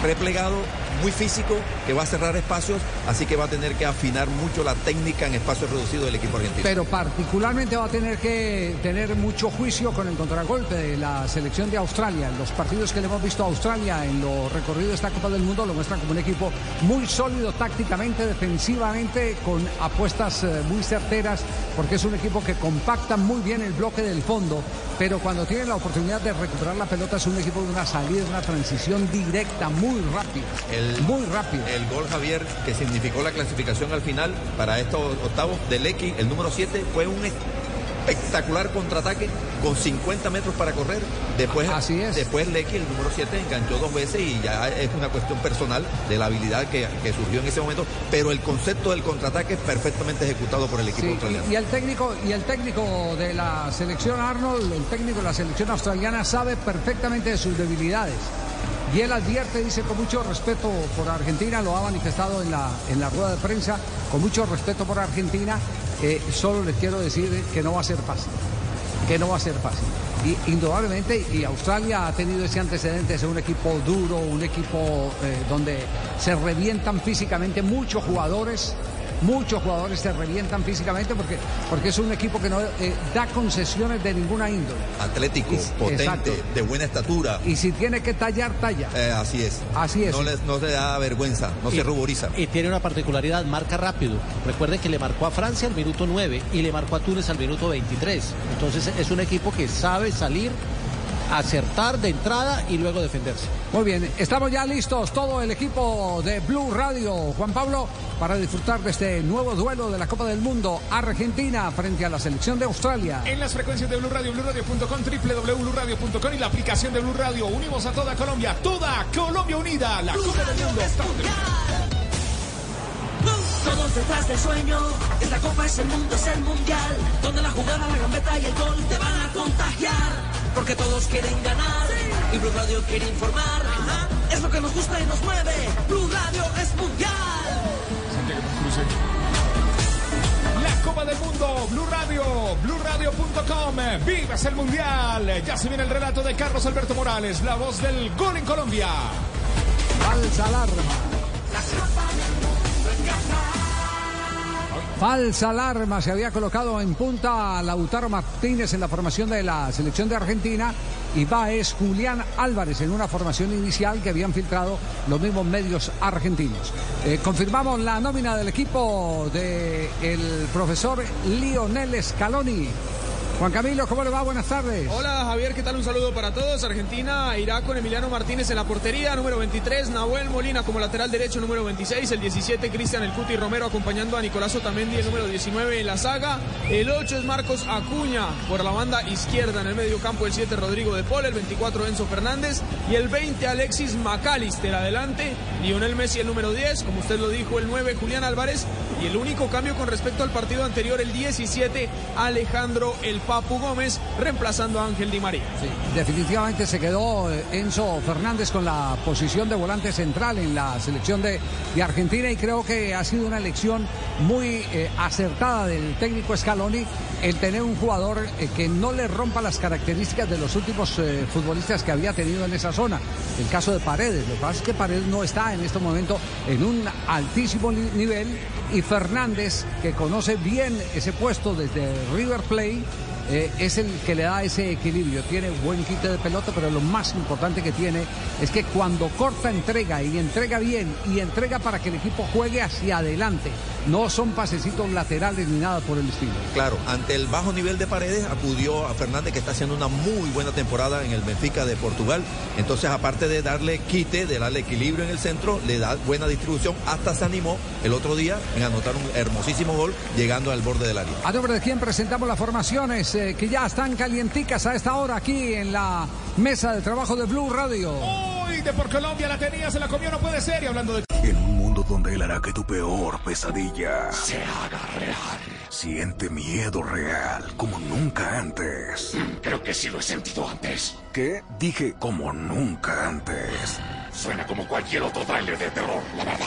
replegado, muy físico, que va a cerrar espacios, así que va a tener que afinar mucho la técnica en espacios reducidos del equipo argentino. Pero particularmente va a tener que tener mucho juicio con el contragolpe de la selección de Australia. Los partidos que le hemos visto a Australia en lo recorrido de esta Copa del Mundo lo muestran como un equipo muy sólido tácticamente, defensivamente, con apuestas eh, muy certeras, porque es un equipo que compacta muy bien el bloque del fondo, pero cuando tiene la oportunidad de recuperar la pelota es un equipo de una salida, una transición directa, muy rápida. El, muy rápido. El gol, Javier, que significó la clasificación al final para estos octavos de Lecky, el número 7, fue un espectacular contraataque con 50 metros para correr. Después, Así es. después Lecky, el número 7, enganchó dos veces y ya es una cuestión personal de la habilidad que, que surgió en ese momento. Pero el concepto del contraataque es perfectamente ejecutado por el equipo Sí, australiano. y, y el técnico y el técnico de la selección Arnold, el técnico de la selección australiana sabe perfectamente de sus debilidades. Y él advierte, dice con mucho respeto por Argentina, lo ha manifestado en la, en la rueda de prensa, con mucho respeto por Argentina, eh, solo les quiero decir que no va a ser fácil, que no va a ser fácil. Y indudablemente, y Australia ha tenido ese antecedente de ser un equipo duro, un equipo eh, donde se revientan físicamente muchos jugadores, muchos jugadores se revientan físicamente porque, porque es un equipo que no eh, da concesiones de ninguna índole. Atlético, potente, exacto. de buena estatura. Y si tiene que tallar, talla. Eh, así es. Así es. No, les, no le da vergüenza, no se ruboriza. Y tiene una particularidad, marca rápido. Recuerden que le marcó a Francia al minuto 9 y le marcó a Túnez al minuto 23. Entonces es un equipo que sabe salir, acertar de entrada y luego defenderse. Muy bien, estamos ya listos, todo el equipo de Blue Radio, Juan Pablo, para disfrutar de este nuevo duelo de la Copa del Mundo, Argentina frente a la selección de Australia. En las frecuencias de Blue Radio, BlueRadio.com, www.bluradio.com y la aplicación de Blue Radio. Unimos a toda Colombia, toda Colombia unida. La Copa del Mundo. Todos detrás del sueño, esta copa es el mundo, es el mundial, donde la jugada, la gambeta y el gol te van a contagiar, porque todos quieren ganar y Blue Radio quiere informar. Es lo que nos gusta y nos mueve. Blue Radio es mundial. La Copa del Mundo, Blue Radio, BlueRadio.com. Vives el Mundial. Ya se viene el relato de Carlos Alberto Morales, la voz del gol en Colombia. Falsa alarma. Falsa alarma se había colocado en punta Lautaro Martínez en la formación de la selección de Argentina y va es Julián Álvarez en una formación inicial que habían filtrado los mismos medios argentinos. Eh, confirmamos la nómina del equipo del profesor Lionel Scaloni. Juan Camilo, ¿cómo le va? Buenas tardes. Hola Javier, ¿qué tal? Un saludo para todos. Argentina irá con Emiliano Martínez en la portería, número 23, Nahuel Molina como lateral derecho, número 26, el 17, Cristian El Cuti Romero acompañando a Nicolás Otamendi, el número 19 en la saga, el 8 es Marcos Acuña por la banda izquierda en el medio campo, el 7 Rodrigo de Paul, el 24 Enzo Fernández y el 20 Alexis McAllister adelante, Lionel Messi el número 10, como usted lo dijo, el 9 Julián Álvarez y el único cambio con respecto al partido anterior, el 17 Alejandro El Papu Gómez reemplazando a Ángel Di María. Definitivamente se quedó eh, Enzo Fernández con la posición de volante central en la selección de, de Argentina y creo que ha sido una elección muy eh, acertada del técnico Scaloni el tener un jugador eh, que no le rompa las características de los últimos futbolistas que había tenido en esa zona. El caso de Paredes. Lo que pasa es que Paredes no está en este momento en un altísimo nivel y Fernández, que conoce bien ese puesto desde River Plate, eh, es el que le da ese equilibrio. Tiene buen quite de pelota, pero lo más importante que tiene es que cuando corta entrega y entrega bien y entrega para que el equipo juegue hacia adelante. No son pasecitos laterales ni nada por el estilo. Claro, ante el bajo nivel de paredes acudió a Fernández que está haciendo una muy buena temporada en el Benfica de Portugal. Entonces, aparte de darle quite, de darle equilibrio en el centro, le da buena distribución. Hasta se animó el otro día en anotar un hermosísimo gol llegando al borde del área. A nombre de quien presentamos las formaciones eh, que ya están calienticas a esta hora aquí en la mesa de trabajo de Blue Radio. Uy, de por Colombia la tenía, se la comió, no puede ser. Y hablando de. En un mundo donde él hará que tu peor pesadilla se haga real. Siente miedo real como nunca antes. Creo que sí lo he sentido antes. ¿Qué? Dije como nunca antes. Suena como cualquier otro tráiler de terror, la verdad.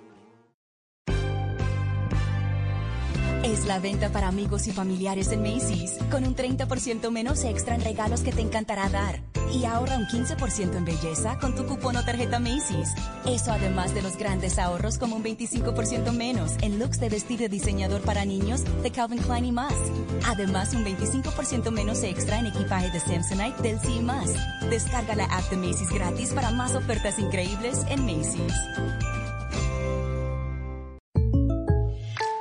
Es la venta para amigos y familiares en Macy's, con un 30% menos extra en regalos que te encantará dar. Y ahorra un 15% en belleza con tu cupón o tarjeta Macy's. Eso además de los grandes ahorros como un 25% menos en looks de vestir de diseñador para niños de Calvin Klein y más. Además, un 25% menos extra en equipaje de Samsonite del y más. Descarga la app de Macy's gratis para más ofertas increíbles en Macy's.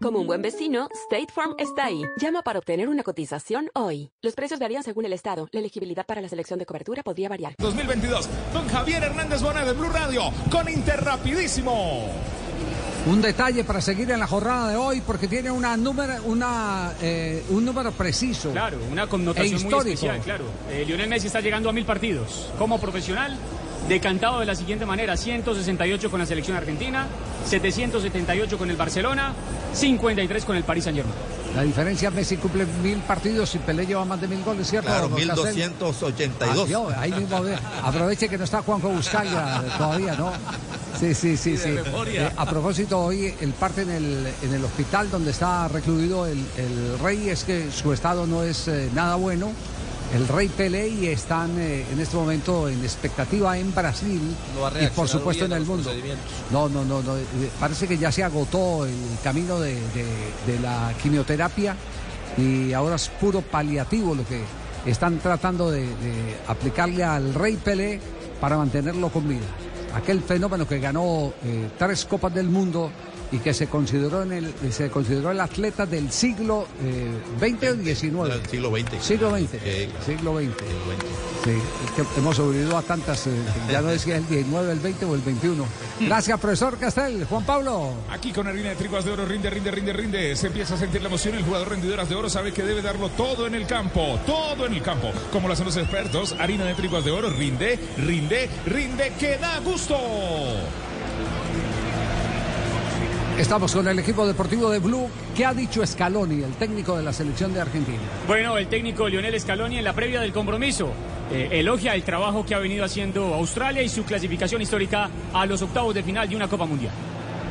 Como un buen vecino, State Farm está ahí. Llama para obtener una cotización hoy. Los precios varían según el estado. La elegibilidad para la selección de cobertura podría variar. 2022, don Javier Hernández Bona de Blue Radio, con Inter rapidísimo. Un detalle para seguir en la jornada de hoy porque tiene una número, una, eh, un número preciso. Claro, una e connotación muy histórico. especial, claro. Eh, Lionel Messi está llegando a mil partidos como profesional, decantado de la siguiente manera, 168 con la selección argentina, 778 con el Barcelona, 53 con el Paris Saint Germain. La diferencia, Messi cumple mil partidos y Pelé lleva más de mil goles, ¿cierto? Claro, don Castel? 1282. Ah, yo, ahí mismo, ve. aproveche que no está Juanjo Buscaglia todavía, ¿no? Sí, sí, sí, sí. Eh, a propósito, hoy el parte en el, en el hospital donde está recluido el, el rey es que su estado no es eh, nada bueno. El rey Pelé y están eh, en este momento en expectativa en Brasil No y por supuesto en el mundo. No, no, no, no. eh, Parece que ya se agotó el camino de, de- de la quimioterapia y ahora es puro paliativo lo que están tratando de, de aplicarle al Rey Pelé para mantenerlo con vida. Aquel fenómeno que ganó eh, tres copas del mundo y que se consideró en el se consideró el atleta del siglo eh, 20 o 19 Del siglo XX. siglo 20 Eh, siglo 20 Sí, es que hemos sobrevivido a tantas, eh, ya no decía el 19, el 20 o el 21. Gracias, profesor Castel. Juan Pablo. Aquí con harina de tripas de oro, rinde, rinde, rinde, rinde. Se empieza a sentir la emoción. El jugador rendidoras de oro sabe que debe darlo todo en el campo. Todo en el campo. Como lo hacen los expertos, harina de tripas de oro, rinde, rinde, rinde, que da gusto. Estamos con el equipo deportivo de Blue. ¿Qué ha dicho Scaloni, el técnico de la selección de Argentina? Bueno, el técnico Lionel Scaloni en la previa del compromiso eh, elogia el trabajo que ha venido haciendo Australia y su clasificación histórica a los octavos de final de una Copa Mundial.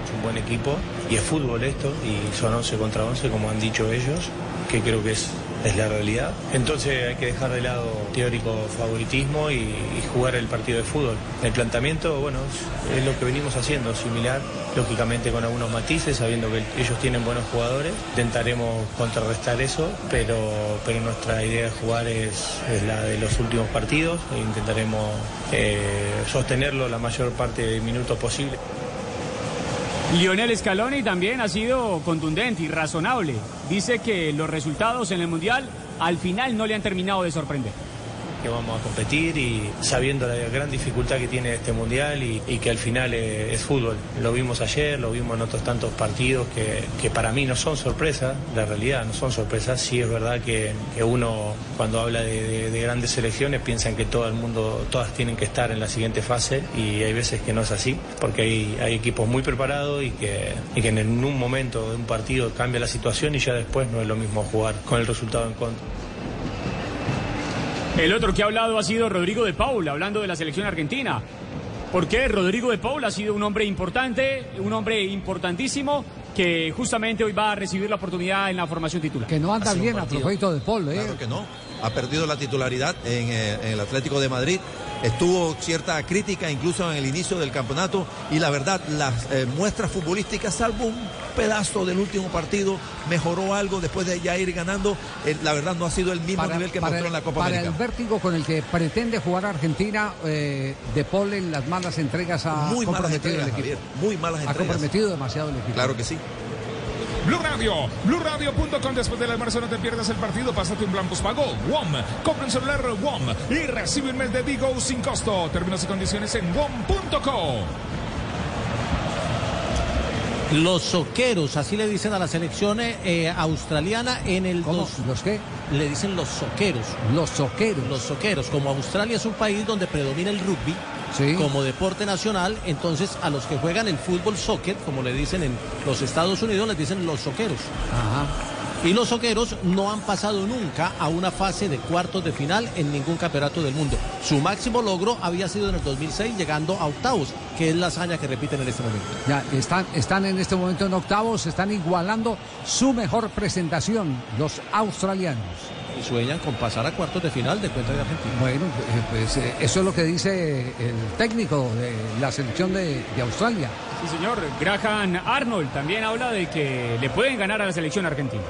Es un buen equipo y es fútbol esto y son 11 contra 11 como han dicho ellos, que creo que es es la realidad. Entonces hay que dejar de lado teórico favoritismo y, jugar el partido de fútbol. El planteamiento, bueno, es, lo que venimos haciendo, similar, lógicamente con algunos matices, sabiendo que ellos tienen buenos jugadores. Intentaremos contrarrestar eso, pero, pero nuestra idea de jugar es, es la de los últimos partidos e intentaremos eh, sostenerlo la mayor parte de minutos posible. Lionel Scaloni también ha sido contundente y razonable. Dice que los resultados en el Mundial al final no le han terminado de sorprender. Que vamos a competir y sabiendo la gran dificultad que tiene este mundial y, que al final es fútbol. Lo vimos ayer, lo vimos en otros tantos partidos que, para mí no son sorpresas, la realidad no son sorpresas. Sí es verdad que, uno cuando habla de, de- de grandes selecciones piensa en que todo el mundo, todas tienen que estar en la siguiente fase y hay veces que no es así porque hay, equipos muy preparados y que en un momento de un partido cambia la situación y ya después no es lo mismo jugar con el resultado en contra. El otro que ha hablado ha sido Rodrigo de Paul, hablando de la selección argentina. ¿Por qué? Rodrigo de Paul ha sido un hombre importante, un hombre importantísimo, que justamente hoy va a recibir la oportunidad en la formación titular. Que no anda bien a partido. propósito de Paul, ¿eh? Claro que no. Ha perdido la titularidad en, eh, en el Atlético de Madrid. Estuvo cierta crítica incluso en el inicio del campeonato y la verdad, las eh, muestras futbolísticas, salvo un pedazo del último partido, mejoró algo después de ya ir ganando. Eh, la verdad no ha sido el mismo nivel que mostró el, en la Copa para América. el vértigo con el que pretende jugar Argentina, eh, De en las malas entregas ha Muy malas entregas. Javier, muy malas Ha entregas. comprometido demasiado el equipo. Claro que sí. Blue Radio, BlueRadio.com. Después del almuerzo no te pierdas el partido. Pásate un plan pago. WOM. Compra un celular WOM y recibe un mes de Vigo sin costo. Términos y condiciones en WOM.com. Los soqueros, así le dicen a la selección eh, australiana en el... ¿Cómo? dos- ¿Los qué? Le dicen los soqueros. Los soqueros. Los soqueros. Como Australia es un país donde predomina el rugby como deporte nacional, entonces a los que juegan el fútbol soccer, como le dicen en los Estados Unidos, les dicen los soqueros. Y los soqueros no han pasado nunca a una fase de cuartos de final en ningún campeonato del mundo. Su máximo logro había sido en el 2006 llegando a octavos, que es la hazaña que repiten en este momento. Ya, están, están en este momento en octavos, están igualando su mejor presentación, los australianos. Y sueñan con pasar a cuartos de final de cuenta de Argentina. Bueno, eh, pues eh, eso es lo que dice el técnico de la selección de, de Australia. Sí, señor. Graham Arnold también habla de que le pueden ganar a la selección argentina.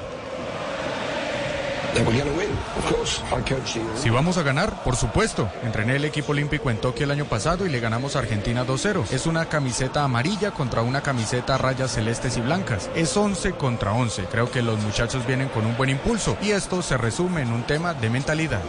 Si vamos a ganar, por supuesto. Entrené el equipo olímpico en Tokio el año pasado y le ganamos a Argentina 2-0. Es una camiseta amarilla contra una camiseta a rayas celestes y blancas. Es 11 contra 11. Creo que los muchachos vienen con un buen impulso y esto se resume en un tema de mentalidad.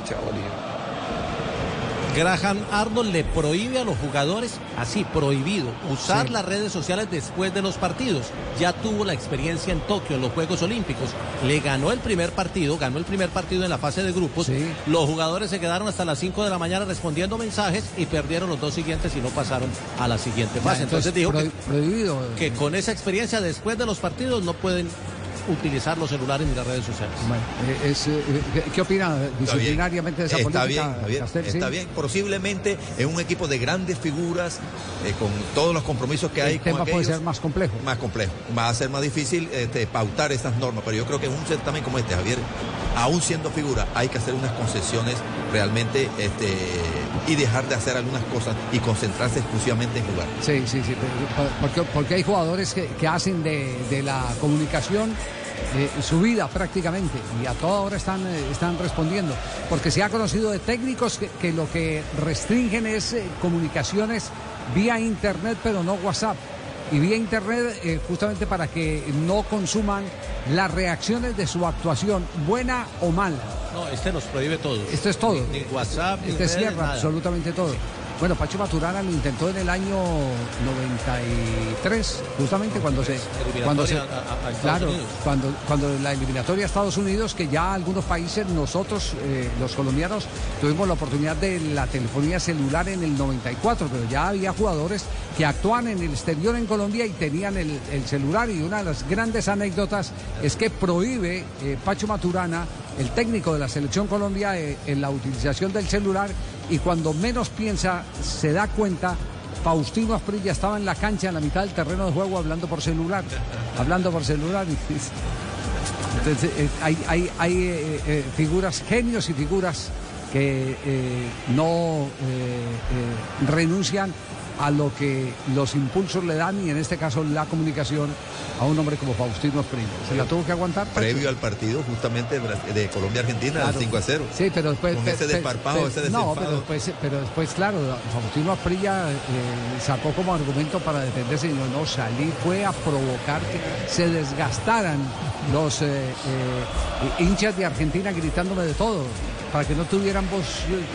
Graham Arnold le prohíbe a los jugadores, así prohibido, usar Sí. las redes sociales después de los partidos. Ya tuvo la experiencia en Tokio, en los Juegos Olímpicos. Le ganó el primer partido, ganó el primer partido en la fase de grupos. Los jugadores se quedaron hasta las 5 de la mañana respondiendo mensajes y perdieron los dos siguientes y no pasaron a la siguiente fase. Ya, entonces, entonces, dijo que con esa experiencia después de los partidos no pueden utilizar los celulares ni las redes sociales. Bueno, eh, es, eh, ¿qué, opina bien. disciplinariamente de esa Está política? bien, Castel? Sí. está bien. Posiblemente en un equipo de grandes figuras, eh, con todos los compromisos que hay El con tema puede ser más complejo. más complejo. Va a ser más difícil este, pautar esas normas, pero yo creo que en un certamen como este, Javier, aún siendo figura, hay que hacer unas concesiones realmente este, y dejar de hacer algunas cosas y concentrarse exclusivamente en jugar. Sí, sí, sí, porque, porque hay jugadores que, que hacen de, de la comunicación eh, su vida prácticamente y a toda hora están, eh, están respondiendo. Porque se ha conocido de técnicos que, que lo que restringen es eh, comunicaciones vía internet, pero no WhatsApp. Y vía internet justamente para que no consuman las reacciones de su actuación, buena o mala. No, este nos prohíbe todo. Esto es todo. Ni, ni WhatsApp, ni Este cierra nada. absolutamente todo. Bueno, Pacho Maturana lo intentó en el año 93, justamente cuando se, cuando se, a- a- claro, Unidos. cuando cuando la eliminatoria a Estados Unidos, que ya algunos países nosotros eh, los colombianos tuvimos la oportunidad de la telefonía celular en el 94, pero ya había jugadores que actuaban en el exterior en Colombia y tenían el, el celular y una de las grandes anécdotas es que prohíbe eh, Pacho Maturana el técnico de la selección Colombia eh, en la utilización del celular y cuando menos piensa se da cuenta Faustino Asprilla estaba en la cancha en la mitad del terreno de juego hablando por celular, hablando por celular Entonces, eh, hay, hay, eh, figuras, genios y figuras que no renuncian a lo que los impulsos le dan y en este caso la comunicación a un hombre como Faustino Asprilla. ¿Se la tuvo que aguantar? Previo al partido justamente de- Colombia-Argentina, Claro. al 5 a 0. Sí, pero después. Con ese desparpajo, pe- ese No, desenfado. pero después, pero después, claro, Faustino Asprilla eh, sacó como argumento para defenderse y no, no, salí, fue a provocar que se desgastaran los eh, eh, hinchas de Argentina gritándome de todo, para que no tuvieran voz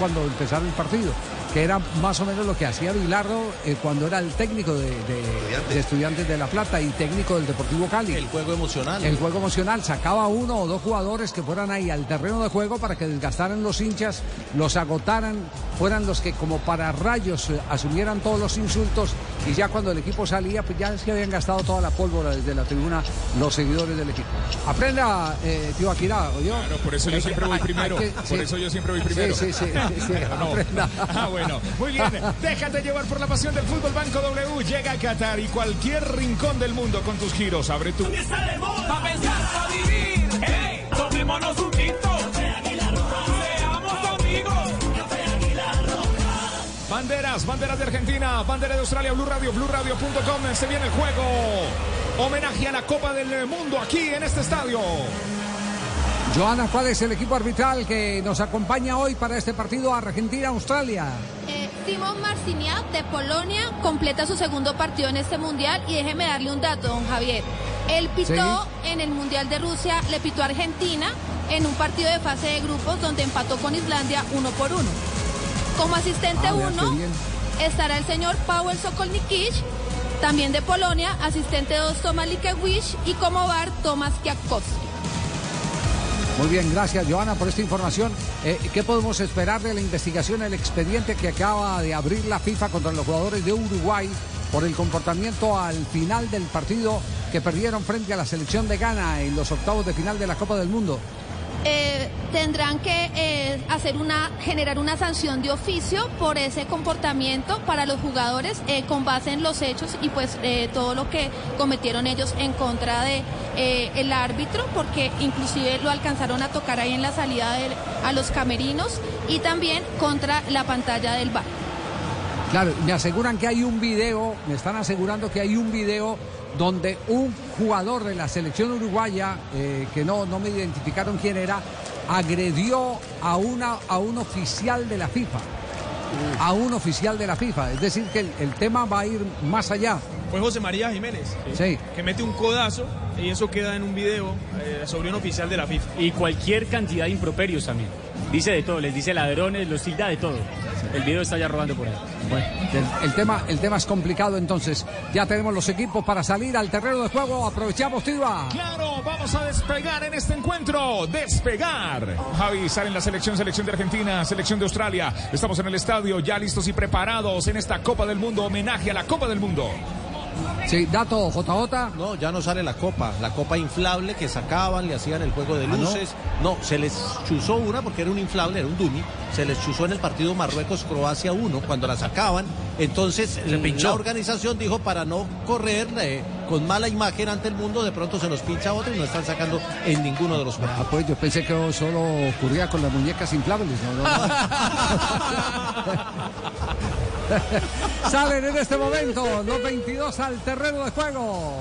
cuando empezara el partido. Que era más o menos lo que hacía Bilardo eh, cuando era el técnico de, de- de Estudiantes de La Plata y técnico del Deportivo Cali. El juego emocional. El juego emocional sacaba uno o dos jugadores que fueran ahí al terreno de juego para que desgastaran los hinchas, los agotaran, fueran los que como para rayos eh, asumieran todos los insultos y ya cuando el equipo salía, pues ya se habían gastado toda la pólvora desde la tribuna los seguidores del equipo. Aprenda, eh, tío Akira, ¿oyó? Claro, por eso yo siempre voy primero. Por eso yo siempre voy primero. Sí, sí, sí, sí, No. aprenda. Ah, bueno. Muy bien. Déjate llevar por la pasión del fútbol Banco W. Llega a Qatar y cualquier rincón del mundo con tus giros. Abre tu. Pa' pensar, pa' vivir. Hey, tomémonos un. Banderas, banderas de Argentina, bandera de Australia, Blue Radio, BlueRadio.com. Se viene el juego. Homenaje a la Copa del Mundo aquí en este estadio. Joana, ¿cuál es el equipo arbitral que nos acompaña hoy para este partido Argentina-Australia? Eh, Simón Marciniak de Polonia completa su segundo partido en este mundial y déjeme darle un dato, don Javier. Él pitó en el Mundial de Rusia, le pitó a Argentina en un partido de fase de grupos donde empató con Islandia uno por uno. Como asistente Ah, uno estará el señor Paweł Sokolnikic, también de Polonia, asistente dos Tomasz Likiewicz y como bar Tomasz Kwiatkowski. Muy bien, gracias Joana por esta información. Eh, ¿Qué podemos esperar de la investigación, el expediente que acaba de abrir la FIFA contra los jugadores de Uruguay por el comportamiento al final del partido que perdieron frente a la selección de Ghana en los octavos de final de la Copa del Mundo? Eh, tendrán que eh, hacer una generar una sanción de oficio por ese comportamiento para los jugadores eh, con base en los hechos y pues eh, todo lo que cometieron ellos en contra de el árbitro porque inclusive lo alcanzaron a tocar ahí en la salida de- a los camerinos y también contra la pantalla del bar. Claro, me aseguran que hay un video, me están asegurando que hay un video donde un jugador de la selección uruguaya, eh, que no, no me identificaron quién era, agredió a, una, a un oficial de la FIFA. A un oficial de la FIFA. Es decir, que el, el tema va a ir más allá. Fue José María Jiménez. Sí. Que mete un codazo y eso queda en un video eh, sobre un oficial de la FIFA. Y cualquier cantidad de improperios también. Dice de todo, les dice ladrones, los tilda de todo. El video está ya rodando por ahí. Bueno, el, el tema, el tema es complicado, entonces ya tenemos los equipos para salir al terreno de juego. Aprovechamos, Tiva. Claro, vamos a despegar en este encuentro. Despegar. Javi, sale en la selección, selección de Argentina, selección de Australia. Estamos en el estadio, ya listos y preparados en esta Copa del Mundo, homenaje a la Copa del Mundo. Sí, dato JJ. No, ya no sale la copa. La copa inflable que sacaban, le hacían el juego de ¿Ah, no? luces. no? se les chuzó una porque era un inflable, era un dummy. Se les chuzó en el partido Marruecos-Croacia 1 cuando la sacaban. Entonces pinchó. la organización dijo para no correr eh, con mala imagen ante el mundo, de pronto se nos pincha otra y no están sacando en ninguno de los juegos. Ah, pues yo pensé que solo ocurría con las muñecas inflables. ¿no? No, no. Salen en este momento los 22 al terreno de juego.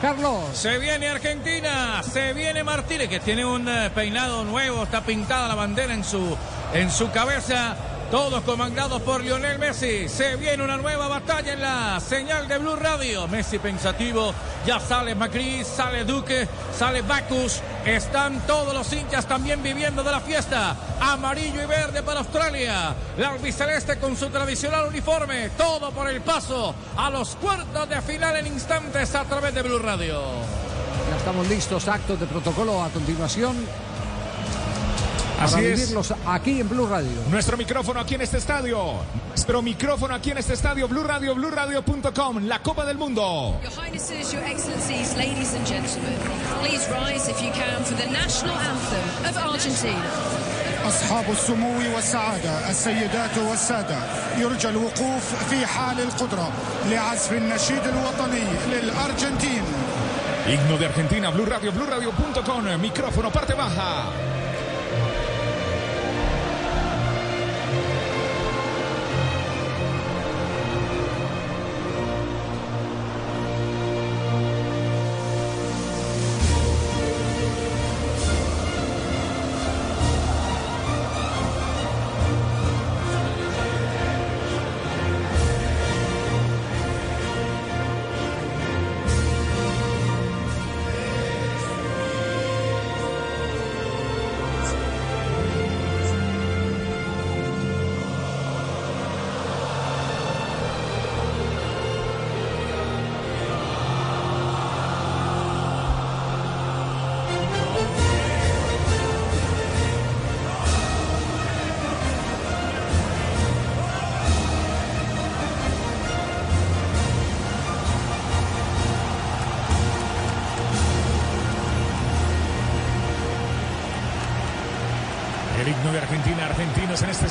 Carlos. Se viene Argentina, se viene Martínez, que tiene un eh, peinado nuevo, está pintada la bandera en su, en su cabeza. Todos comandados por Lionel Messi. Se viene una nueva batalla en la señal de Blue Radio. Messi pensativo. Ya sale Macri, sale Duque, sale Bacus. Están todos los hinchas también viviendo de la fiesta. Amarillo y verde para Australia. La albiceleste con su tradicional uniforme. Todo por el paso a los cuartos de final en instantes a través de Blue Radio. Ya estamos listos, actos de protocolo a continuación. Así para es. vivirlos aquí en Blue Radio. Nuestro micrófono aquí en este estadio. Nuestro micrófono aquí en este estadio. Blue Radio, BlueRadio.com. La Copa del Mundo. Your Highnesses, Your Excellencies, ladies and gentlemen, please rise if you can for the national anthem of Argentina. أصحاب السمو والسعادة السيدات والسادة يرجى الوقوف في حال القدرة لعزف النشيد الوطني للأرجنتين Himno de Argentina, Blue Radio, BlueRadio.com, micrófono, parte baja.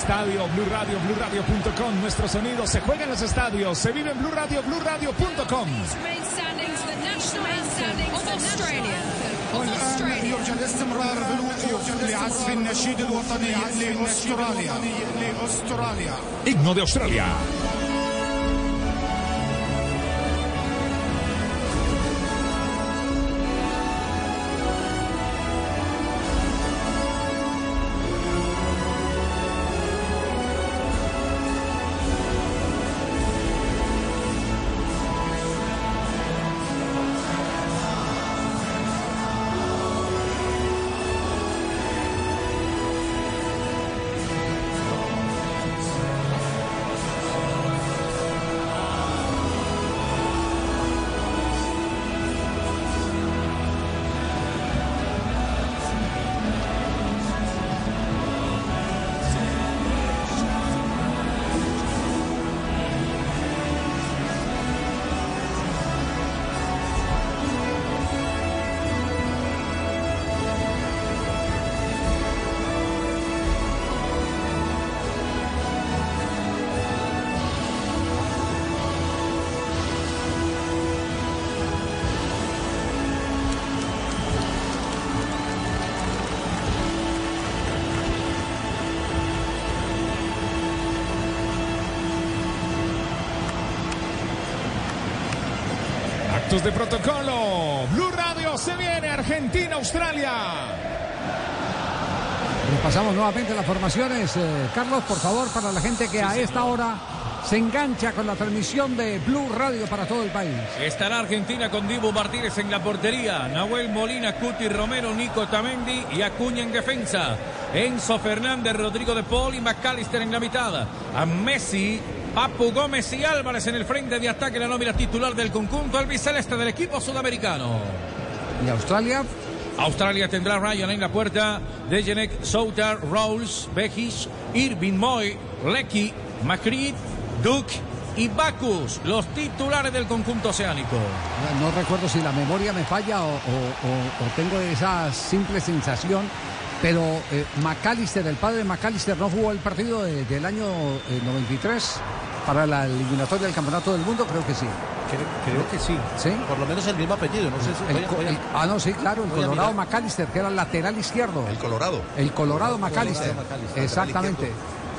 estadio, Blue Radio, BlueRadio.com. Nuestro sonido se juega en los estadios, se vive en Blue Radio, BlueRadio.com. Remain standing for the national anthem of Australia. Of والآن Australia. يرجى الاستمرار بالوقوف لعزف النشيد الوطني لأستراليا لأستراليا Himno de Australia. Protocolo. Blue Radio se viene, Argentina, Australia. Repasamos nuevamente las formaciones. eh, Carlos, por favor, para la gente que a esta hora se engancha con la transmisión de Blue Radio para todo el país. Estará Argentina con Dibu Martínez en la portería, Nahuel Molina, Cuti Romero, Nico Tamendi y Acuña en defensa. Enzo Fernández, Rodrigo de Paul y McAllister en la mitad. A Messi, Papu Gómez y Álvarez en el frente de ataque, la nómina titular del conjunto albiceleste del equipo sudamericano. ¿Y Australia? Australia tendrá Ryan en la puerta, Dejenek, Souter, Rawls, Bejic, Irving Moy, Lecky, Macri, Duke y Bacus, los titulares del conjunto oceánico. No recuerdo si la memoria me falla o, o- o- o tengo esa simple sensación, pero eh, McAllister, el padre de McAllister, no jugó el partido de- del año eh, 93 para la eliminatoria del Campeonato del Mundo, creo que sí. Creo que sí. ¿Sí? Por lo menos el mismo apellido, no sé si. El voy a- co- voy a- el- ah, no, sí, claro, el Colorado. McAllister, que era el lateral izquierdo. El Colorado. El Colorado McAllister. McAllister, Exactamente.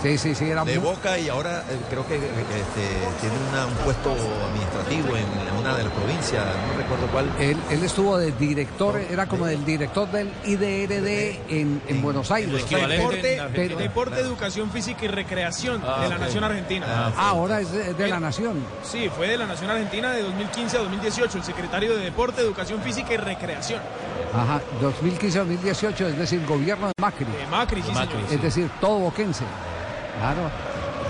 Sí, sí, sí, era de muy- Boca y ahora eh, creo que, que, este, tiene una- un puesto administrativo en, en una de las provincias, no recuerdo cuál. Él, él estuvo de director, era como del director del IDRD en, en Buenos Aires. Deporte, Pero- deporte, educación física y recreación Ah, de la. Nación Argentina. Ah, ahora es de, de la Nación. Sí, fue de la Nación Argentina de 2015 a 2018, el secretario de Deporte, Educación Física y Recreación. Ajá, 2015-2018, es decir, gobierno de Macri. De Macri, sí, señor. Es decir, todo boquense. Claro.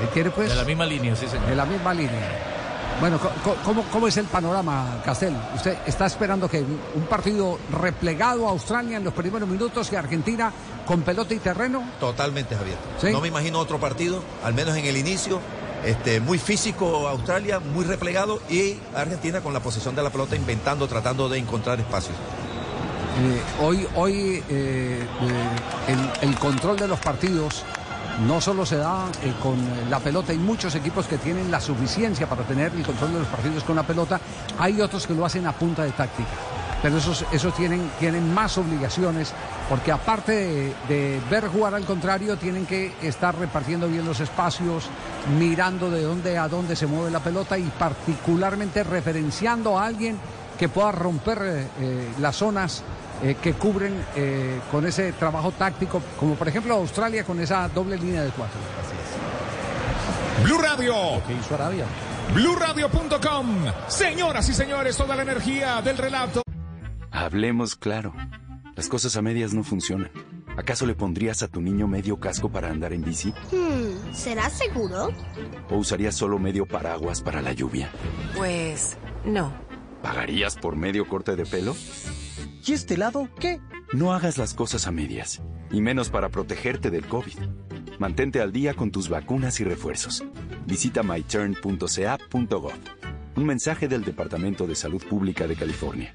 Él tiene pues. De la misma línea, sí, señor. De la misma línea. Bueno, ¿cómo, cómo es el panorama, Castel? ¿Usted está esperando que un partido replegado a Australia en los primeros minutos y Argentina con pelota y terreno? Totalmente, Javier. Sí. No me imagino otro partido, al menos en el inicio. Este, muy físico Australia, muy replegado y Argentina con la posesión de la pelota inventando, tratando de encontrar espacios. Eh, hoy hoy eh, eh, el, el control de los partidos no solo se da eh, con la pelota, hay muchos equipos que tienen la suficiencia para tener el control de los partidos con la pelota, hay otros que lo hacen a punta de táctica. pero esos, esos tienen, tienen más obligaciones, porque aparte de, ver jugar al contrario, tienen que estar repartiendo bien los espacios, mirando de dónde a dónde se mueve la pelota y particularmente referenciando a alguien que pueda romper eh, eh, las zonas eh, que cubren eh, con ese trabajo táctico, como por ejemplo Australia con esa doble línea de cuatro. Blue Radio. ¿Qué hizo Arabia? BlueRadio.com. Señoras y señores, toda la energía del relato. Hablemos claro. Las cosas a medias no funcionan. ¿Acaso le pondrías a tu niño medio casco para andar en bici? Hmm, ¿será seguro? ¿O usarías solo medio paraguas para la lluvia? Pues no. ¿Pagarías por medio corte de pelo? ¿Y este lado qué? No hagas las cosas a medias, y menos para protegerte del COVID. Mantente al día con tus vacunas y refuerzos. Visita myturn.ca.gov. Un mensaje del Departamento de Salud Pública de California.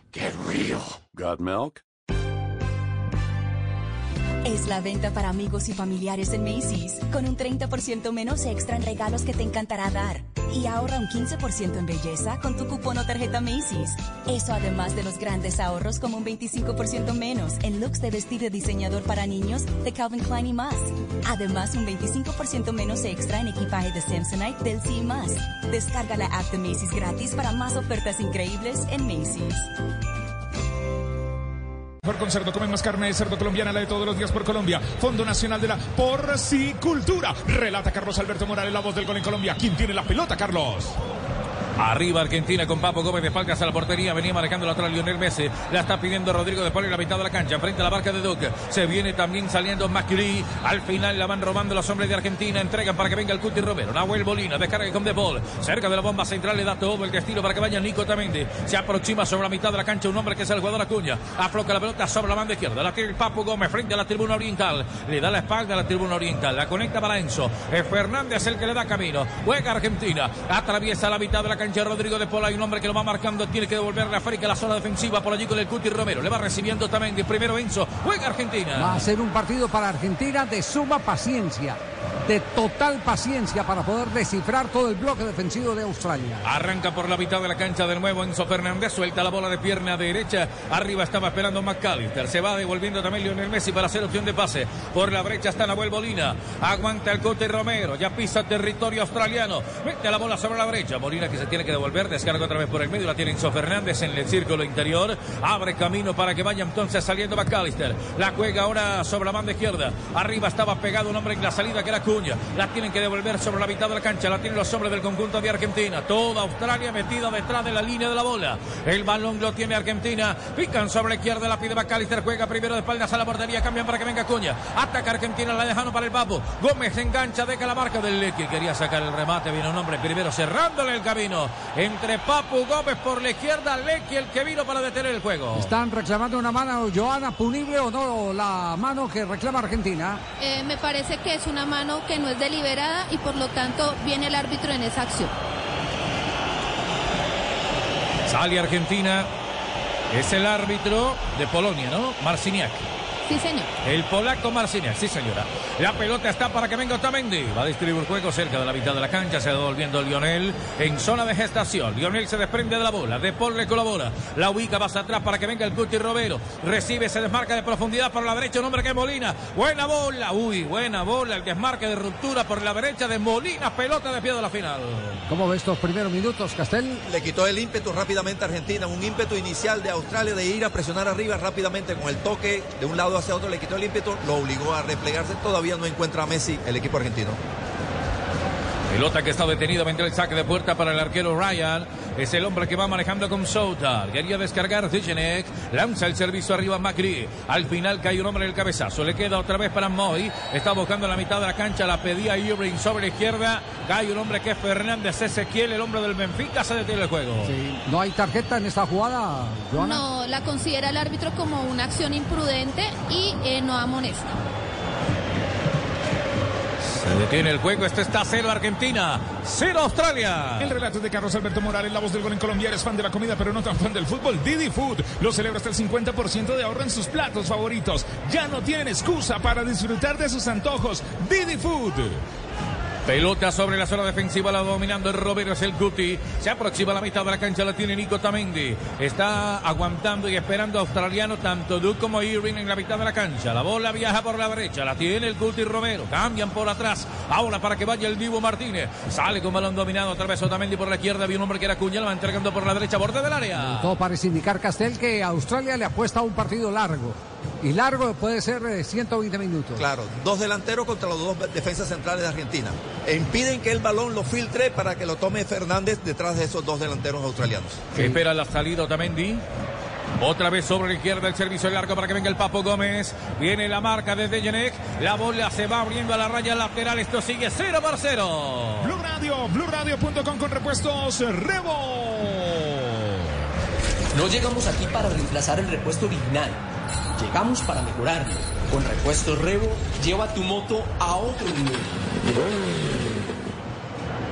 Get real. Got milk? Es la venta para amigos y familiares en Macy's, con un 30% menos extra en regalos que te encantará dar. Y ahorra un 15% en belleza con tu cupón o tarjeta Macy's. Eso además de los grandes ahorros como un 25% menos en looks de vestir de diseñador para niños de Calvin Klein y más. Además, un 25% menos extra en equipaje de Samsonite del y más. Descarga la app de Macy's gratis para más ofertas increíbles en Macy's. Mejor con cerdo, comen más carne de cerdo colombiana, la de todos los días por Colombia. Fondo Nacional de la Porcicultura. Relata Carlos Alberto Morales, la voz del gol en Colombia. ¿Quién tiene la pelota, Carlos? Arriba Argentina con Papo Gómez de espaldas a la portería. Venía marcando la atrás Lionel Messi. La está pidiendo Rodrigo de Paul en la mitad de la cancha. Frente a la barca de Duque. Se viene también saliendo Macri. Al final la van robando los hombres de Argentina. Entregan para que venga el Cuti Romero. Nahuel Molina. Descarga con De Paul. Cerca de la bomba central le da todo el destino para que vaya Nico Tamendi. Se aproxima sobre la mitad de la cancha un hombre que es el jugador Acuña. Afloca la pelota sobre la banda izquierda. La tiene el Papo Gómez frente a la tribuna oriental. Le da la espalda a la tribuna oriental. La conecta para Enzo. Es Fernández el que le da camino. Juega Argentina. Atraviesa la mitad de la cancha Rodrigo de Paul. Hay un hombre que lo va marcando. Tiene que devolverle a Férica la zona defensiva por allí con el Cuti Romero. Le va recibiendo también de primero Enzo. Juega Argentina. Va a ser un partido para Argentina de suma paciencia, de total paciencia para poder descifrar todo el bloque defensivo de Australia. Arranca por la mitad de la cancha de nuevo Enzo Fernández, suelta la bola de pierna derecha, arriba estaba esperando McAllister, se va devolviendo también Lionel Messi para hacer opción de pase, por la brecha está Nahuel Molina, aguanta el Cote Romero, ya pisa territorio australiano, mete la bola sobre la brecha, Molina que se tiene que devolver, descarga otra vez por el medio, la tiene Enzo Fernández en el círculo interior, abre camino para que vaya entonces saliendo McAllister, la juega ahora sobre la banda izquierda, arriba estaba pegado un hombre en la salida que era Cuña, la tienen que devolver sobre la mitad de la cancha, la tienen los hombres del conjunto de Argentina. Toda Australia metida detrás de la línea de la bola. El balón lo tiene Argentina. Pican sobre izquierda, la pide Bacalister. Juega primero de espaldas a la portería. Cambian para que venga Cuña. Ataca Argentina, la dejaron para el Papo. Gómez engancha, deja la marca del Leque. Quería sacar el remate. Viene un hombre primero cerrándole el camino. Entre Papu Gómez por la izquierda. Leque el que vino para detener el juego. Están reclamando una mano, Joana, punible o no la mano que reclama Argentina. Eh, me parece que es una mano que no es deliberada y por lo tanto viene el árbitro en esa acción. Sale Argentina. Es el árbitro de Polonia, ¿no? Marciniak. Sí, señor. El polaco Marciniak, sí señora. La pelota está para que venga Otamendi. Va a distribuir juego cerca de la mitad de la cancha. Se va devolviendo Lionel en zona de gestación. Lionel se desprende de la bola. De Paul le colabora. La ubica más atrás para que venga el Cuti Romero. Recibe, se desmarca de profundidad por la derecha. Un hombre que es Molina. Buena bola. Uy, buena bola. El desmarque de ruptura por la derecha de Molina. Pelota de pie de la final. ¿Cómo ves estos primeros minutos, Castel? Le quitó el ímpetu rápidamente a Argentina. Un ímpetu inicial de Australia de ir a presionar arriba rápidamente con el toque de un lado hacia otro. Le quitó el ímpetu. Lo obligó a replegarse. Todavía no encuentra a Messi el equipo argentino. Pelota que está detenida, vendrá el saque de puerta para el arquero Ryan. Es el hombre que va manejando con Souta. Quería descargar Dijenek. Lanza el servicio arriba Macri. Al final cae un hombre en el cabezazo. Le queda otra vez para Moy. Está buscando la mitad de la cancha. La pedía Irving sobre la izquierda. Cae un hombre que es Fernández Ezequiel, el hombre del Benfica. Se detiene el juego. ¿No hay tarjeta en esta jugada, Joana? No, la considera el árbitro como una acción imprudente y eh, no amonesta. Se detiene el juego. Este está cero Argentina. Cero Australia. El relato es de Carlos Alberto Morales, la voz del gol en Colombia. Eres fan de la comida, pero no tan fan del fútbol. Didi Food lo celebra hasta el 50% de ahorro en sus platos favoritos. Ya no tienen excusa para disfrutar de sus antojos. Didi Food. Pelota sobre la zona defensiva, la dominando el Romero, es el Guti. Se aproxima a la mitad de la cancha, la tiene Nico Tamendi. Está aguantando y esperando a australiano, tanto Duke como Irving en la mitad de la cancha. La bola viaja por la derecha, la tiene el Guti Romero. Cambian por atrás, ahora para que vaya el Divo Martínez. Sale con balón dominado, otra vez Otamendi por la izquierda. Vi un hombre que era Cuña, va entregando por la derecha, borde del área. Todo parece indicar, Castel, que Australia le apuesta a un partido largo. Y largo puede ser eh, 120 minutos. Claro, dos delanteros contra los dos defensas centrales de Argentina. E impiden que el balón lo filtre para que lo tome Fernández detrás de esos dos delanteros australianos. Espera la salida Otamendi. Otra vez sobre la izquierda el servicio largo para que venga el Papo Gómez. Viene la marca de Dejenek. La bola se va abriendo a la raya lateral. Esto sigue 0 por 0. Blue Radio, BlueRadio.com con repuestos Rebo. No llegamos aquí para reemplazar el repuesto original. Llegamos para mejorarlo. Con repuestos Revo, lleva tu moto a otro nivel.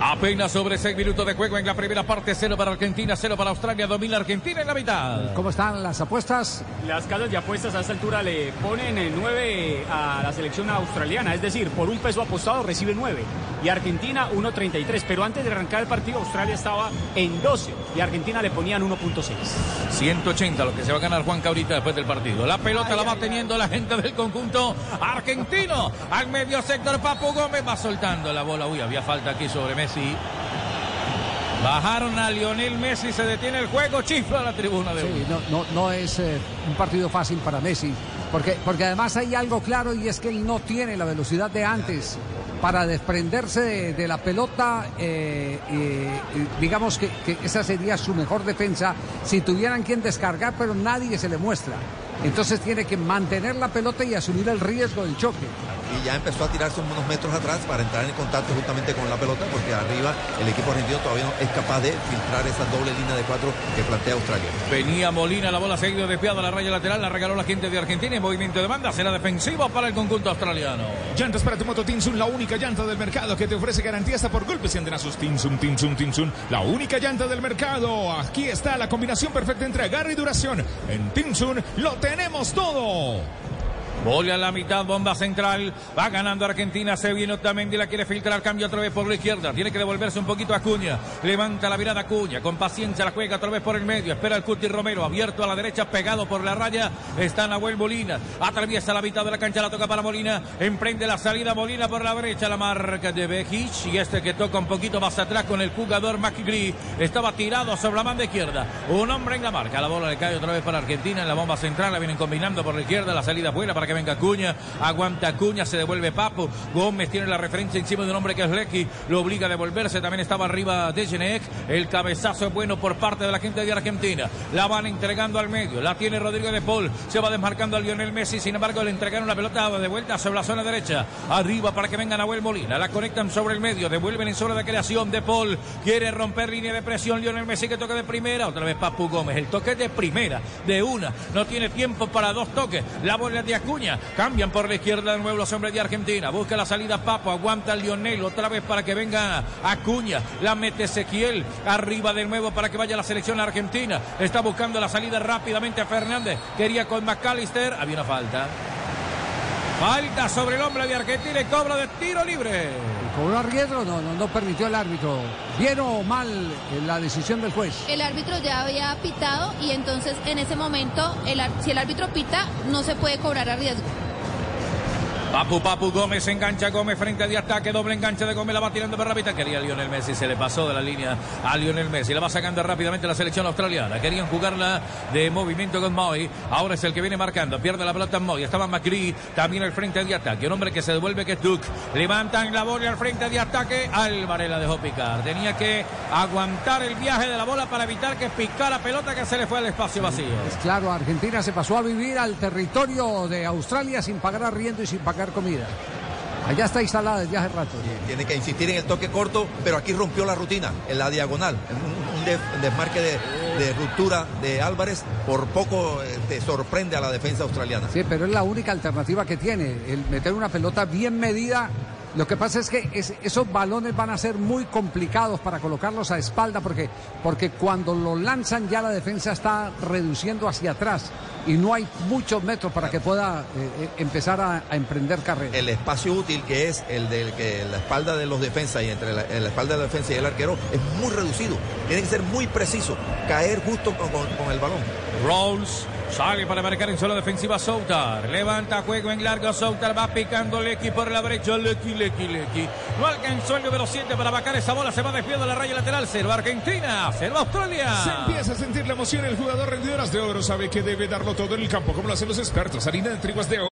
Apenas sobre 6 minutos de juego en la primera parte, 0 para Argentina, 0 para Australia, domina Argentina en la mitad. ¿Cómo están las apuestas? Las casas de apuestas a esta altura le ponen 9 a la selección australiana, es decir, por un peso apostado recibe 9 y Argentina 1.33, pero antes de arrancar el partido Australia estaba en 12 y Argentina le ponían 1.6. 180 lo que se va a ganar Juan Caurita después del partido. La pelota la va teniendo la gente del conjunto argentino. Al medio sector Papu Gómez va soltando la bola. Uy, había falta aquí sobre Messi. Bajaron a Lionel Messi, se detiene el juego, chifla la tribuna de Sí, no, no, no es eh, un partido fácil para Messi, porque, porque además hay algo claro y es que él no tiene la velocidad de antes para desprenderse de, de la pelota. eh, digamos que, que esa sería su mejor defensa si tuvieran quien descargar, pero nadie se le muestra. Entonces tiene que mantener la pelota y asumir el riesgo del choque. Y ya empezó a tirarse unos metros atrás para entrar en contacto justamente con la pelota, porque arriba el equipo argentino todavía no es capaz de filtrar esa doble línea de cuatro que plantea Australia. Venía Molina, la bola se ha ido desviada a la raya lateral, la regaló la gente de Argentina en movimiento de banda, será defensivo para el conjunto australiano. Llantas para tu moto Tinsun, la única llanta del mercado que te ofrece garantía hasta por golpes y antenazos. Tinsun, Tinsun, Tinsun, la única llanta del mercado. Aquí está la combinación perfecta entre agarre y duración. En Tinsun lo tenemos todo. Bola a la mitad, bomba central. Va ganando Argentina. Se viene Otamendi. La quiere filtrar. Cambia otra vez por la izquierda. Tiene que devolverse un poquito a Acuña. Levanta la mirada Acuña. Con paciencia la juega otra vez por el medio. Espera el Cuti Romero. Abierto a la derecha. Pegado por la raya. Está Nahuel Molina. Atraviesa la mitad de la cancha. La toca para Molina. Emprende la salida Molina por la derecha. La marca de Bejic. Y este que toca un poquito más atrás con el jugador McGree. Estaba tirado sobre la mano izquierda. Un hombre en la marca. La bola le cae otra vez para Argentina. En la bomba central. La vienen combinando por la izquierda. La salida buena para que venga Acuña. Aguanta Acuña. Se devuelve Papo. Gómez tiene la referencia encima de un hombre que es Lecky. Lo obliga a devolverse. También estaba arriba Dejenek. El cabezazo es bueno por parte de la gente de Argentina. La van entregando al medio. La tiene Rodrigo de Paul. Se va desmarcando a Lionel Messi. Sin embargo, le entregaron la pelota de vuelta sobre la zona derecha. Arriba para que venga Nahuel Molina. La conectan sobre el medio. Devuelven en zona de creación. De Paul quiere romper línea de presión. Lionel Messi que toca de primera. Otra vez Papu Gómez. El toque de primera. De una. No tiene tiempo para dos toques. La bola de Acuña. Cambian por la izquierda de nuevo los hombres de Argentina. Busca la salida Papo. Aguanta Lionel. Otra vez para que venga Acuña. La mete Ezequiel. Arriba de nuevo para que vaya la selección argentina. Está buscando la salida rápidamente a Fernández. Quería con McAllister. Había una falta. Falta sobre el hombre de Argentina y cobra de tiro libre. ¿Cobró arriesgo? No, no, no permitió el árbitro. ¿Bien o mal eh, la decisión del juez? El árbitro ya había pitado y entonces en ese momento, el si el árbitro pita, no se puede cobrar a riesgo. Papu Papu Gómez engancha Gómez frente de ataque, doble enganche de Gómez, la va tirando para rápida. Quería Lionel Messi, se le pasó de la línea a Lionel Messi. La va sacando rápidamente la selección australiana. Querían jugarla de movimiento con Moy. Ahora es el que viene marcando. Pierde la pelota Moy. Estaba McCree también al frente de ataque. Un hombre que se devuelve que es Duke. Levantan la bola al frente de ataque. Álvarez la dejó picar. Tenía que aguantar el viaje de la bola para evitar que picara pelota que se le fue al espacio vacío. Es claro, Argentina se pasó a vivir al territorio de Australia sin pagar arriendo y sin pagar comida. Allá está instalada desde hace rato. Tiene que insistir en el toque corto, pero aquí rompió la rutina, en la diagonal. Un, un de- desmarque de, de ruptura de Álvarez, por poco eh, te sorprende a la defensa australiana. Sí, pero es la única alternativa que tiene, el meter una pelota bien medida. Lo que pasa es que es- esos balones van a ser muy complicados para colocarlos a espalda porque, porque cuando lo lanzan ya la defensa está reduciendo hacia atrás y no hay muchos metros para que pueda eh, eh, empezar a, a emprender carrera. El espacio útil que es el de que la espalda de los defensas y entre la, en la espalda de la defensa y el arquero es muy reducido. Tiene que ser muy preciso, caer justo con, con- con el balón. Rolls sale para marcar en zona defensiva Soutar. Levanta juego en largo. Soutar va picando Lecky por la brecha. Lecky, Lecky, Lecky. No alcanzó el número 7 para vacar esa bola. Se va desviando la raya lateral. Cero Argentina. Cero Australia. Se empieza a sentir la emoción. El jugador rendidoras de oro sabe que debe darlo todo en el campo, como lo hacen los expertos. Harina de triguas de oro.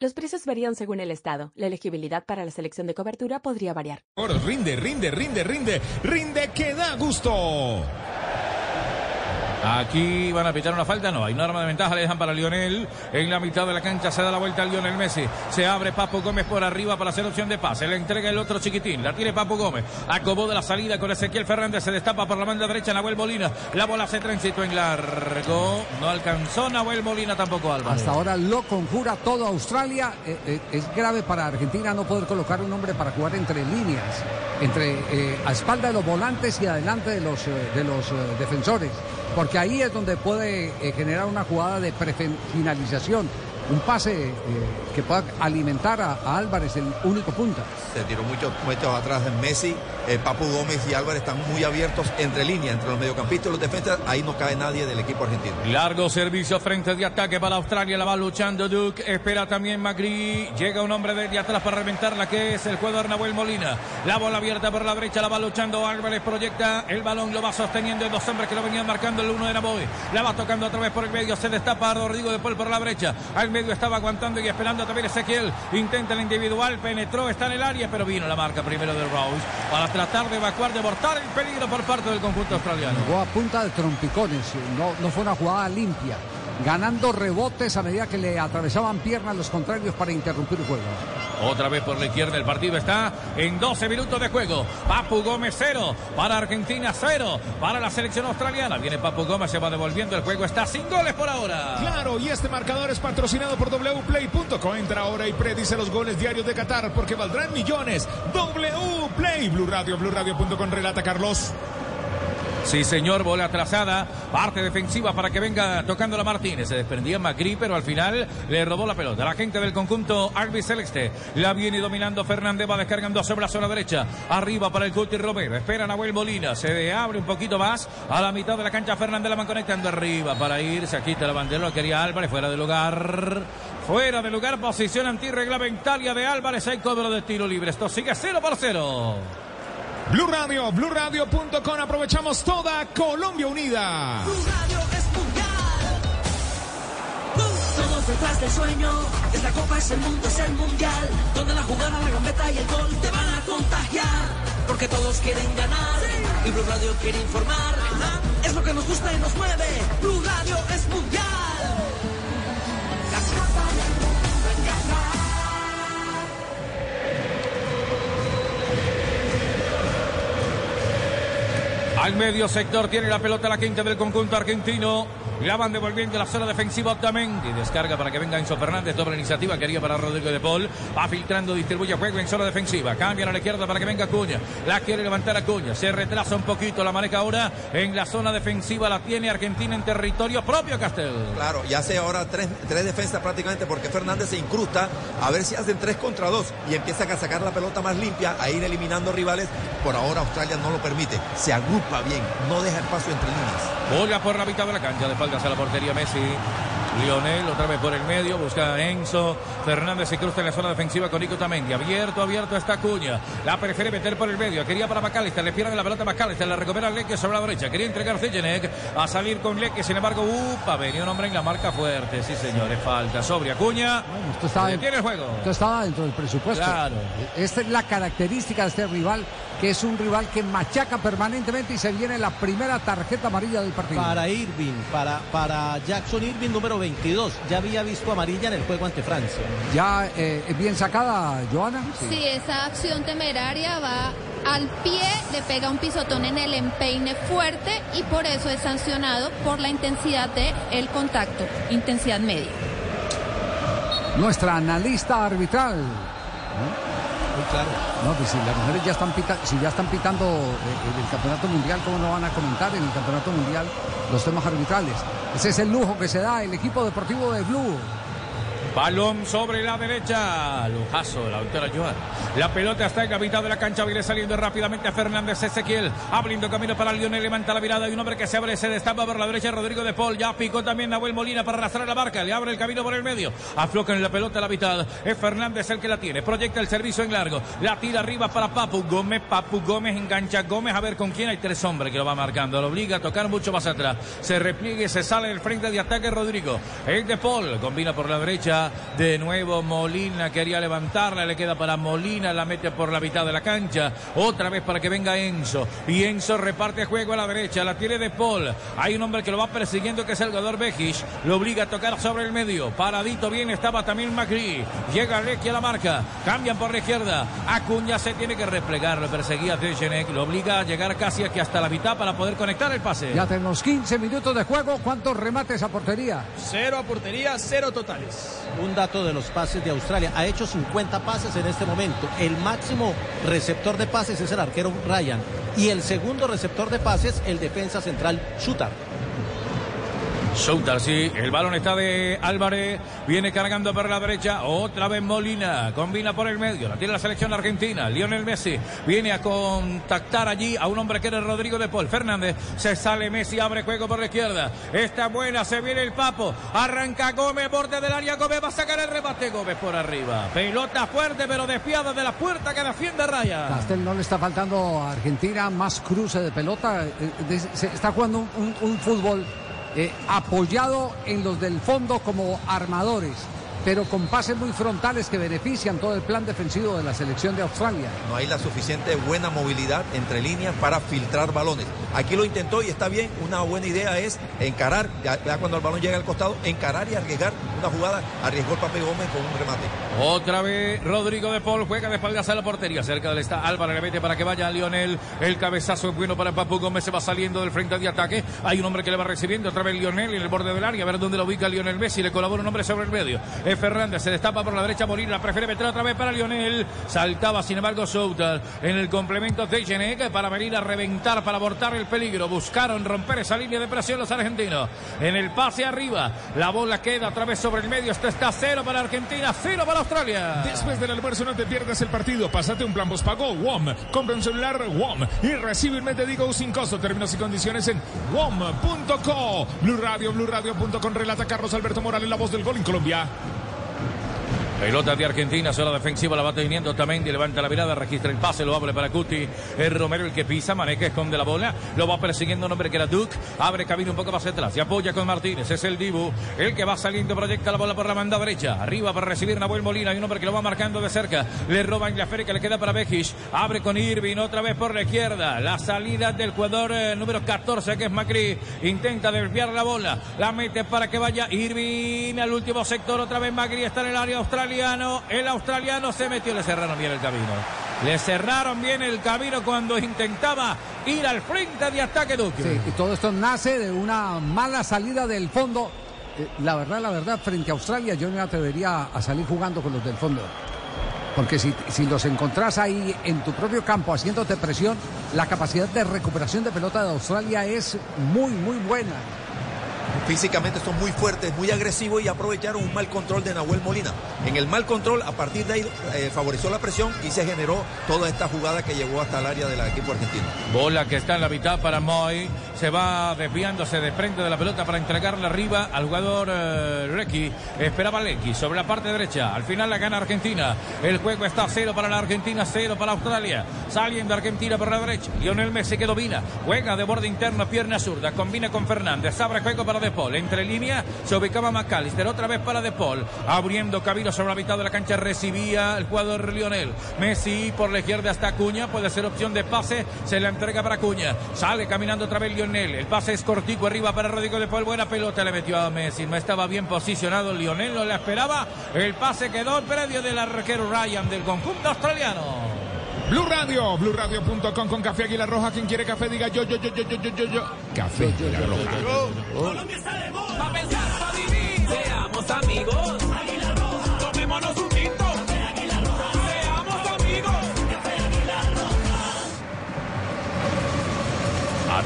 Los precios varían según el estado. La elegibilidad para la selección de cobertura podría variar. Rinde, rinde, rinde, rinde, rinde que da gusto. Aquí van a pitar una falta, no, hay norma de ventaja, le dejan para Lionel. En la mitad de la cancha se da la vuelta a Lionel Messi. Se abre Papo Gómez por arriba para hacer opción de pase. Le entrega el otro chiquitín, la tiene Papo Gómez. Acomoda la salida con Ezequiel Fernández, se destapa por la banda derecha Nahuel Molina. La bola se transitó en largo. No alcanzó Nahuel Molina tampoco Álvarez. Hasta ahora lo conjura todo Australia. Eh, eh, es grave para Argentina no poder colocar un hombre para jugar entre líneas, entre eh, a espalda de los volantes y adelante de los, de los defensores. Porque ahí es donde puede eh, generar una jugada de prefinalización. Un pase eh, que pueda alimentar a, a Álvarez, el único punta. Se tiró muchos metros atrás de Messi. eh, Papu Gómez y Álvarez están muy abiertos entre líneas, entre los mediocampistas y los defensas. Ahí no cae nadie del equipo argentino. Largo servicio frente de ataque para Australia. La va luchando Duke. Espera también Magri. Llega un hombre de, de atrás para reventarla, que es el jugador Nahuel Molina. La bola abierta por la derecha. La va luchando Álvarez. Proyecta el balón. Lo va sosteniendo. Hay dos hombres que lo venían marcando. El uno era Boy. La va tocando otra vez por el medio. Se destapa Rodrigo de Paul por la brecha. Al estaba aguantando y esperando también Ezequiel. Intenta el individual. Penetró. Está en el área. Pero vino la marca primero de Rose. Para tratar de evacuar, de abortar el peligro por parte del conjunto australiano. Jugó a punta de trompicones, no, no fue una jugada limpia. Ganando rebotes a medida que le atravesaban piernas los contrarios para interrumpir el juego. Otra vez por la izquierda el partido está en 12 minutos de juego. Papu Gómez cero, para Argentina cero, para la selección australiana. Viene Papu Gómez, se va devolviendo, el juego está sin goles por ahora. Claro, y este marcador es patrocinado por wplay.co. Entra ahora y predice los goles diarios de Qatar porque valdrán millones. Wplay, Blue Radio, BlueRadio.com, relata Carlos. Sí, señor, bola atrasada, parte defensiva para que venga tocando la Martínez. Se desprendía Magri, pero al final le robó la pelota. La gente del conjunto Arby Celeste la viene dominando Fernández, va descargando sobre la zona derecha. Arriba para el Cuti Romero. Espera Nahuel Molina. Se abre un poquito más a la mitad de la cancha. Fernández la van conectando arriba para ir. Se quita la bandera, lo quería Álvarez, fuera de lugar. Fuera de lugar, posición antirreglamentaria de Álvarez. Hay cobro de tiro libre. Esto sigue 0 por 0. Blue Radio, BlueRadio.com. Aprovechamos toda Colombia unida. Todos detrás del sueño, esta copa es el mundo, es el mundial, donde la jugada, la gambeta y el gol te van a contagiar, porque todos quieren ganar y Blue Radio quiere informar, es lo que nos gusta y nos mueve, Blue Radio es mundial. La Al medio sector tiene la pelota la quinta del conjunto argentino. La van devolviendo a la zona defensiva Otamendi. Descarga para que venga Enzo Fernández. Doble iniciativa. Quería para Rodrigo de Paul. Va filtrando, distribuye juego en zona defensiva. Cambian a la izquierda para que venga Acuña. La quiere levantar Acuña. Se retrasa un poquito. La maneja ahora en la zona defensiva. La tiene Argentina en territorio propio Castel. Claro, y hace ahora tres, tres defensas prácticamente porque Fernández se incrusta a ver si hacen tres contra dos y empiezan a sacar la pelota más limpia, a ir eliminando rivales. Por ahora Australia no lo permite. Se agrupa bien, no deja espacio entre líneas. Bola por la mitad de la cancha. De espaldas a la portería Messi. Lionel otra vez por el medio, busca a Enzo. Fernández se cruza en la zona defensiva con Nico Tamendi. Abierto, abierto está Cuña. La prefiere meter por el medio. Quería para Macalister. Le pierde la pelota a Macalister. La recupera Leque sobre la derecha. Quería entregar Zejenek a salir con Leque. Sin embargo, upa, venía un hombre en la marca fuerte. Sí, señores, falta sobre Acuña. Esto estaba, tiene el juego. Esto estaba dentro del presupuesto. Claro. Esta es la característica de este rival, que es un rival que machaca permanentemente y se viene la primera tarjeta amarilla del partido. Para Irving, para, para Jackson Irving número 22. Ya había visto amarilla en el juego ante Francia. Ya eh, bien sacada, Joana. Sí, esa acción temeraria va al pie, le pega un pisotón en el empeine fuerte y por eso es sancionado por la intensidad del el contacto, intensidad media. Nuestra analista arbitral. Claro. No, pues si las mujeres ya están, pita- si ya están pitando eh, en el campeonato mundial, ¿cómo no van a comentar en el campeonato mundial los temas arbitrales? Ese es el lujo que se da el equipo deportivo de Blue. Balón sobre la derecha. Lujazo, la doctora Joan. La pelota está en la mitad de la cancha. Viene saliendo rápidamente a Fernández Ezequiel. Abriendo camino para Lionel. Levanta la mirada. Hay un hombre que se abre. Se destapa por la derecha. Rodrigo de Paul. Ya picó también Nahuel Molina para arrastrar la marca. Le abre el camino por el medio. Afloca en la pelota a la mitad. Es Fernández el que la tiene. Proyecta el servicio en largo. La tira arriba para Papu Gómez. Papu Gómez engancha Gómez. A ver con quién hay tres hombres que lo va marcando. Lo obliga a tocar mucho más atrás. Se repliegue. Se sale del frente de ataque Rodrigo. El de Paul. Combina por la derecha. De nuevo Molina quería levantarla, le queda para Molina, la mete por la mitad de la cancha. Otra vez para que venga Enzo. Y Enzo reparte juego a la derecha, la tiene de Paul. Hay un hombre que lo va persiguiendo que es el jugador Bejic. Lo obliga a tocar sobre el medio. Paradito bien estaba también Macri. Llega Lecky a la marca. Cambian por la izquierda. Acuña se tiene que replegar. Lo perseguía Dejenek. Lo obliga a llegar casi aquí hasta la mitad para poder conectar el pase. Ya tenemos 15 minutos de juego. ¿Cuántos remates a portería? Cero a portería, cero totales. Un dato de los pases de Australia. Ha hecho 50 pases en este momento. El máximo receptor de pases es el arquero Ryan. Y el segundo receptor de pases, el defensa central Shutar. Soutar, sí. El balón está de Álvarez. Viene cargando por la derecha. Otra vez Molina. Combina por el medio. La tiene la selección argentina. Lionel Messi viene a contactar allí a un hombre que era Rodrigo de Paul. Fernández. Se sale Messi. Abre juego por la izquierda. Está buena. Se viene el papo. Arranca Gómez. Borde del área. Gómez va a sacar el remate. Gómez por arriba. Pelota fuerte pero desviada de la puerta que defiende Raya. Castel no le está faltando a Argentina más cruce de pelota. Eh, se está jugando un fútbol eh, apoyado en los del fondo como armadores, pero con pases muy frontales que benefician todo el plan defensivo de la selección de Australia. No hay la suficiente buena movilidad entre líneas para filtrar balones. Aquí lo intentó y está bien. Una buena idea es encarar, ya, ya cuando el balón llega al costado, encarar y arriesgar una jugada. Arriesgó el Pape Gómez con un remate. Otra vez Rodrigo de Paul juega de espaldas a la portería. Cerca del está Álvaro le mete para que vaya Lionel. El cabezazo es bueno para Papu Gómez. Se va saliendo del frente de ataque. Hay un hombre que le va recibiendo. Otra vez Lionel en el borde del área. A ver dónde lo ubica Lionel Messi. Le colabora un hombre sobre el medio. Es Fernández. Se destapa por la derecha. Molina prefiere meter otra vez para Lionel. Saltaba sin embargo Soutar en el complemento de Genek para venir a reventar, para abortar el peligro. Buscaron romper esa línea de presión los argentinos. En el pase arriba. La bola queda otra vez sobre el medio. Esto está cero para Argentina, cero para Australia. Después del almuerzo no te pierdas el partido. Pásate un plan postpago WOM. Compra un celular WOM y recibe el mes Digo sin costo. Términos y condiciones en WOM.co. Blue Radio, BlueRadio.com. Relata Carlos Alberto Morales, la voz del gol en Colombia. Pelota de Argentina, sola defensiva, la va teniendo Tamendi, levanta la mirada, registra el pase, lo abre para Cuti. Es Romero el que pisa, Maneca esconde la bola, lo va persiguiendo un hombre que era Duke, abre camino un poco más atrás, se apoya con Martínez, es el Dibu, el que va saliendo, proyecta la bola por la banda derecha, arriba para recibir Nahuel Molina, hay un hombre que lo va marcando de cerca, le roba en la que le queda para Bejic, abre con Irving, otra vez por la izquierda, la salida del jugador eh, número 14 que es Macri, intenta desviar la bola, la mete para que vaya Irving al último sector, otra vez Macri está en el área australiano, el australiano se metió, le cerraron bien el camino. Le cerraron bien el camino cuando intentaba ir al frente de ataque Duque. Sí, y todo esto nace de una mala salida del fondo. Eh, La verdad, la verdad, frente a Australia yo no me atrevería a salir jugando con los del fondo. Porque si, si los encontrás ahí en tu propio campo haciéndote presión, la capacidad de recuperación de pelota de Australia es muy, muy buena. Físicamente son muy fuertes, muy agresivos y aprovecharon un mal control de Nahuel Molina. En el mal control, a partir de ahí, eh, favoreció la presión y se generó toda esta jugada que llegó hasta el área del equipo argentino. Bola que está en la mitad para Moy. Se va desviándose de frente de la pelota para entregarla arriba al jugador eh. Esperaba Lecky sobre la parte derecha. Al final la gana Argentina. El juego está cero para la Argentina, cero para Australia. Saliendo Argentina por la derecha. Lionel Messi que domina. Juega de borde interno, pierna zurda. Combina con Fernández. Abre juego para De Paul. Entre línea se ubicaba McAllister. Otra vez para De Paul. Abriendo camino sobre la mitad de la cancha. Recibía el jugador Lionel. Messi por la izquierda hasta Acuña. Puede ser opción de pase. Se la entrega para Acuña. Sale caminando otra vez Lionel. El pase es cortico arriba para Rodrigo De Paul. Buena pelota le metió a Messi. No estaba bien posicionado Lionel. No le esperaba. El pase quedó en predio del arquero Ryan del conjunto australiano. Blue Radio, BlueRadio.com con Café Águila Roja. Quien quiere café, diga yo, yo, yo, yo, yo, yo, yo, yo. Café Águila Roja. Colombia está de moda. Pa' pensar, pa' vivir. Seamos amigos.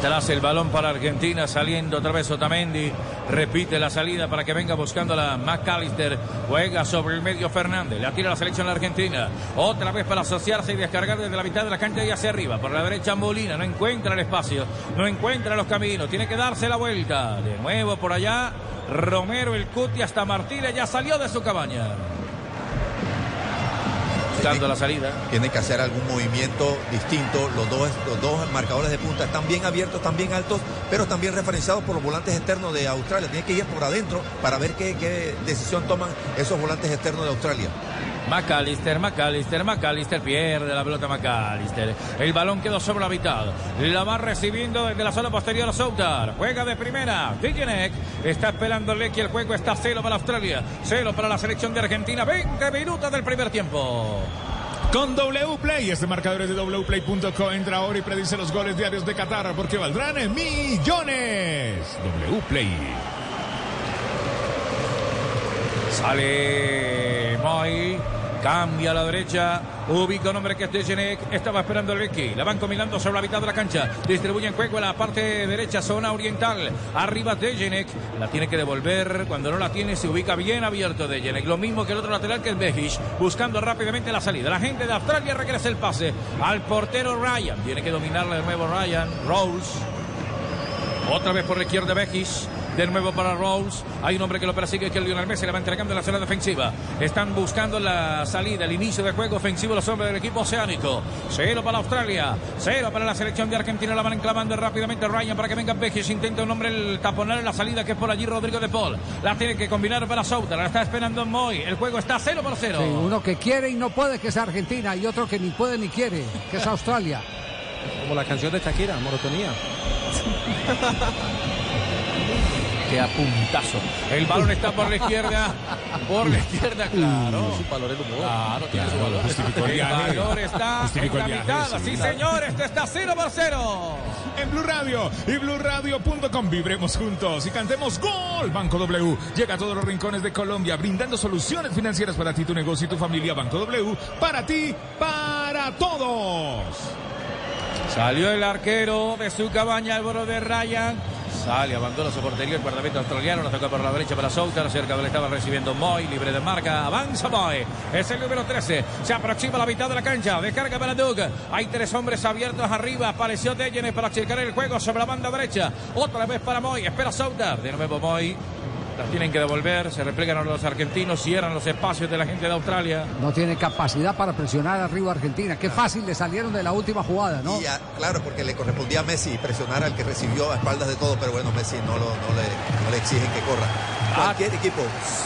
Atrás el balón para Argentina, saliendo otra vez Otamendi. Repite la salida para que venga buscando la McAllister. Juega sobre el medio Fernández. La tira la selección Argentina. Otra vez para asociarse y descargar desde la mitad de la cancha y hacia arriba. Por la derecha Molina. No encuentra el espacio. No encuentra los caminos. Tiene que darse la vuelta. De nuevo por allá. Romero, el Cuti hasta Martínez. Ya salió de su cabaña. Buscando la salida. Tiene que hacer algún movimiento distinto. Los dos, los dos marcadores de punta están bien abiertos, están bien altos, pero están bien referenciados por los volantes externos de Australia. Tiene que ir por adentro para ver qué, qué decisión toman esos volantes externos de Australia. McAllister, McAllister, McAllister pierde la pelota McAllister. El balón quedó sobre la mitad. La va recibiendo desde la zona posterior a Soutar. Juega de primera. Dijenek está esperando Lecky. El juego está cero para Australia. Cero para la selección de Argentina. 20 minutos del primer tiempo. Con W Play, este marcador es de wplay.co. Entra ahora y predice los goles diarios de Qatar porque valdrán en millones. W Play. Sale Moy. Cambia a la derecha. Ubica un hombre que es Dejenek. Estaba esperando el Becky. La van combinando sobre la mitad de la cancha. Distribuyen juego en la parte derecha, zona oriental. Arriba Dejenek. La tiene que devolver. Cuando no la tiene, se ubica bien abierto Dejenek. Lo mismo que el otro lateral que el Bejic. Buscando rápidamente la salida. La gente de Australia regresa el pase al portero Ryan. Tiene que dominarla de nuevo Ryan. Rose. Otra vez por la izquierda Bejic. De nuevo para Rose. Hay un hombre que lo persigue, que es Lionel Messi. Le va entregando en la zona defensiva. Están buscando la salida, el inicio del juego ofensivo los hombres del equipo oceánico. Cero para Australia. Cero para la selección de Argentina. La van enclavando rápidamente Ryan para que venga Beckis. Intenta un hombre el taponar en la salida que es por allí Rodrigo de Paul. La tiene que combinar para Souter. La está esperando Moy. El juego está cero por cero. Sí, uno que quiere y no puede, que es Argentina, y otro que ni puede ni quiere, que es Australia. Como la canción de Shakira, Monotonía. Qué apuntazo. El balón está por la izquierda. Por la izquierda, claro. Su valor de humor. Claro, tiene su valor. Justificó el El viaje. valor está Justificó en el la viaje, mitad. sí. Sí, señor. Este está cero por cero. En Blue Radio y BlueRadio.com vibremos juntos y cantemos Gol. Banco W llega a todos los rincones de Colombia brindando soluciones financieras para ti, tu negocio y tu familia. Banco W para ti, para todos. Salió el arquero de su cabaña, Álvaro de Ryan. Sale, abandona su portería el guardameta australiano. La toca por la derecha para Souter. Cerca del estaba recibiendo Moy, libre de marca. Avanza Moy. Es el número 13. Se aproxima a la mitad de la cancha. Descarga para Doug. Hay tres hombres abiertos arriba. Apareció Dejenes para checar el juego sobre la banda derecha. Otra vez para Moy. Espera Souter. De nuevo Moy. Las tienen que devolver. Se replegan a los argentinos. Cierran los espacios de la gente de Australia. No tiene capacidad para presionar arriba a Argentina. Qué fácil le salieron de la última jugada, ¿no? Y a- claro, porque le correspondía a Messi presionar al que recibió a espaldas de todo, pero bueno, Messi no, lo- no le, no le exigen que corra. Cualquier equipo,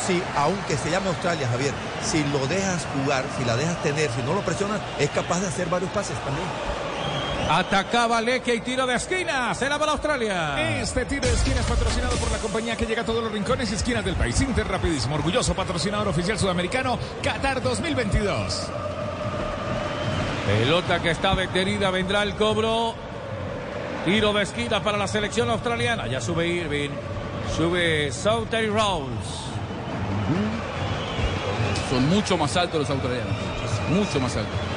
si aunque se llame Australia, Javier, si lo dejas jugar, si la dejas tener, si no lo presionas, es capaz de hacer varios pases también. Atacaba Leque y tiro de esquina. Será para Australia. Este tiro de esquina es patrocinado por la compañía que llega a todos los rincones y esquinas del país. Inter Rapidísimo, orgulloso patrocinador oficial sudamericano Qatar 2022. Pelota que está detenida, vendrá el cobro. Tiro de esquina para la selección australiana. Ya sube Irving. Sube Southern Rose. Son mucho más altos los australianos. Mucho más altos.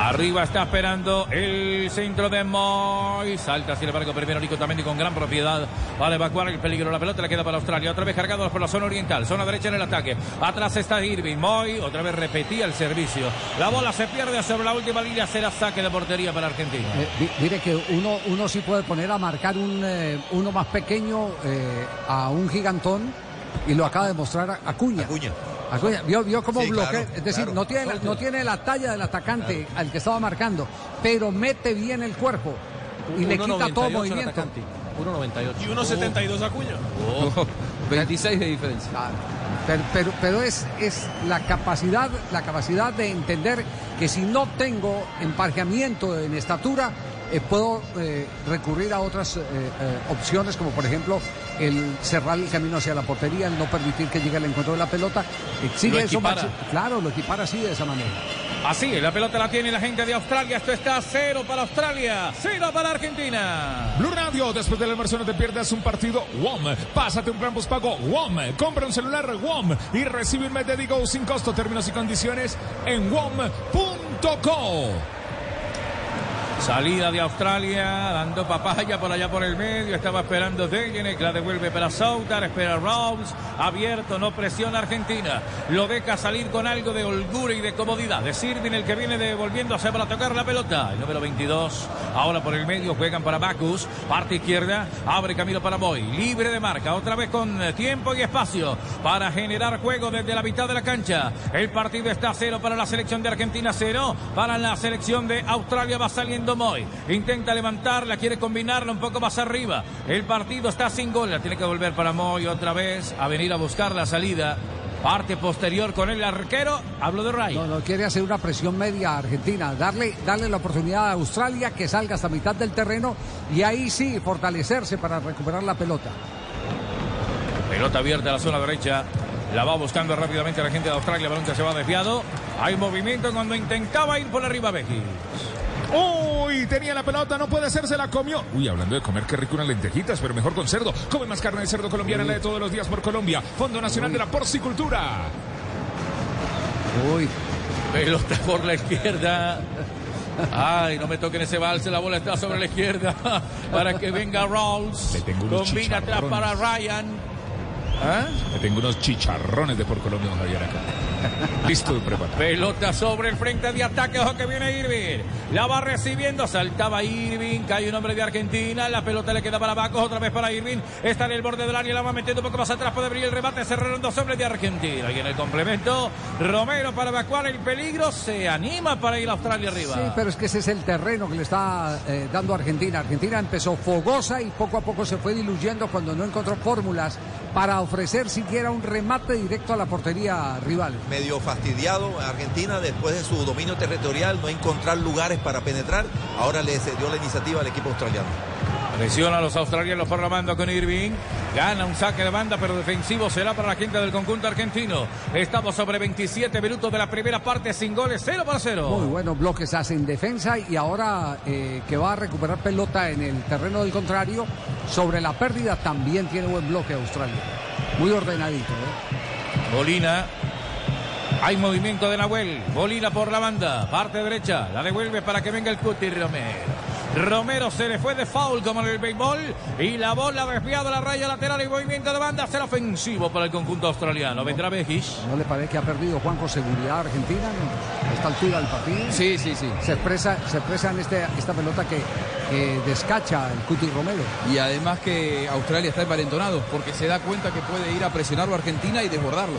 Arriba está esperando el centro de Moy. Salta, sin embargo, primero Nico también con gran propiedad para evacuar el peligro. La pelota le queda para Australia. Otra vez cargados por la zona oriental. Zona derecha en el ataque. Atrás está Irving. Moy otra vez repetía el servicio. La bola se pierde sobre la última línea. Será saque de portería para Argentina. Eh, mire que uno, uno sí puede poner a marcar un, eh, uno más pequeño eh, a un gigantón y lo acaba de mostrar Acuña. Acuña. Vio, vio cómo Sí, bloquea. claro, es decir, claro. no, tiene la, no tiene la talla del atacante al que estaba marcando, pero mete bien el cuerpo y le quita todo 1.98 el movimiento. atacante. 1.98. Y 1.72 Acuña. 26 de diferencia. Pero, pero, pero es, es la capacidad, la capacidad de entender que si no tengo emparejamiento en estatura, eh, puedo eh, recurrir a otras eh, eh, opciones, como por ejemplo el cerrar el camino hacia la portería, el no permitir que llegue al encuentro de la pelota. Exige Lo eso. Maxi- Claro, lo equipara así de esa manera. Así, la pelota la tiene la gente de Australia. Esto está cero para Australia, cero para Argentina. Blue Radio, después de la inversión no te pierdas un partido WOM. Pásate un plan postpago WOM. Compra un celular WOM y recibe un mes de Digo sin costo. Términos y condiciones en WOM.co. Salida de Australia, dando papaya por allá por el medio. Estaba esperando Degenek, la devuelve para Soutar, espera Rose. Abierto, no presiona Argentina. Lo deja salir con algo de holgura y de comodidad. De Sirvin, el que viene devolviéndose para tocar la pelota. El número 22. Ahora por el medio juegan para Bacus. Parte izquierda, abre camino para Boy. Libre de marca, otra vez con tiempo y espacio para generar juego desde la mitad de la cancha. El partido está cero para la selección de Argentina, cero para la selección de Australia. Va saliendo Moy. Intenta levantarla, quiere combinarla un poco más arriba. El partido está sin gol. La tiene que volver para Moy otra vez a venir a buscar la salida. Parte posterior con el arquero. Hablo de Ray. No, no quiere hacer una presión media a Argentina, darle, darle la oportunidad a Australia que salga hasta mitad del terreno y ahí sí fortalecerse para recuperar la pelota. Pelota abierta a la zona derecha. La va buscando rápidamente la gente de Australia. Balón que se va desviado. Hay movimiento cuando intentaba ir por arriba Becky. Uy, tenía la pelota, no puede ser, se la comió. Uy, hablando de comer, qué rico unas lentejitas, pero mejor con cerdo. Come más carne de cerdo colombiana, la de todos los días por Colombia. Fondo Nacional de la Porcicultura. Uy. Pelota por la izquierda. Ay, no me toquen ese balse, la bola está sobre la izquierda para que venga Rawls. Combina atrás para Ryan. ¿Ah? Tengo unos chicharrones de por Colombia, don Javier, acá. Listo de preparar. Pelota sobre el frente de ataque, ojo que viene Irving. La va recibiendo, saltaba Irving, cae un hombre de Argentina, la pelota le queda para Bacos, otra vez para Irving. Está en el borde del área, la va metiendo un poco más atrás, puede abrir el remate, cerraron dos hombres de Argentina. Y en el complemento, Romero para evacuar el peligro, se anima para ir a Australia arriba. Sí, pero es que ese es el terreno que le está eh, dando Argentina. Argentina empezó fogosa y poco a poco se fue diluyendo cuando no encontró fórmulas para ofrecer siquiera un remate directo a la portería rival. medio fastidiado Argentina después de su dominio territorial, no encontrar lugares para penetrar. Ahora le cedió la iniciativa al equipo australiano. Presiona a los australianos por la banda con Irving. Gana un saque de banda, pero defensivo será para la gente del conjunto argentino. Estamos sobre 27 minutos de la primera parte sin goles, 0 para 0. Muy buenos bloques hacen defensa y ahora eh, que va a recuperar pelota en el terreno del contrario, sobre la pérdida también tiene buen bloque Australia. Muy ordenadito. ¿eh? Molina. Hay movimiento de Nahuel. Molina por la banda. Parte derecha. La devuelve para que venga el Cuti Romero. Romero se le fue de foul como en el béisbol. Y la bola desviada a la raya lateral y movimiento de banda. Será ofensivo para el conjunto australiano. Vendrá Bejic. ¿No le parece que ha perdido Juan con seguridad Argentina a esta altura del partido? Sí, sí, sí. Se expresa, se expresa en este, esta pelota que, que descacha el Cuti Romero. Y además que Australia está envalentonado porque se da cuenta que puede ir a presionarlo a Argentina y desbordarlo.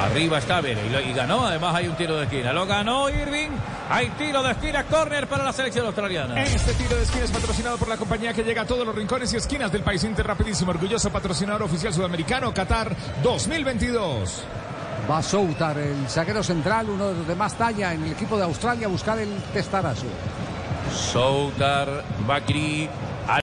Arriba está Vélez y, lo- y ganó. Además hay un tiro de esquina. Lo ganó Irving. Hay tiro de esquina. Córner para la selección australiana. Este tiro de esquina es patrocinado por la compañía que llega a todos los rincones y esquinas del país Inter Rapidísimo, orgulloso patrocinador oficial sudamericano Qatar 2022. Va Soutar, el zaguero central, uno de los de más talla en el equipo de Australia, a buscar el testarazo. Soutar, Bakri,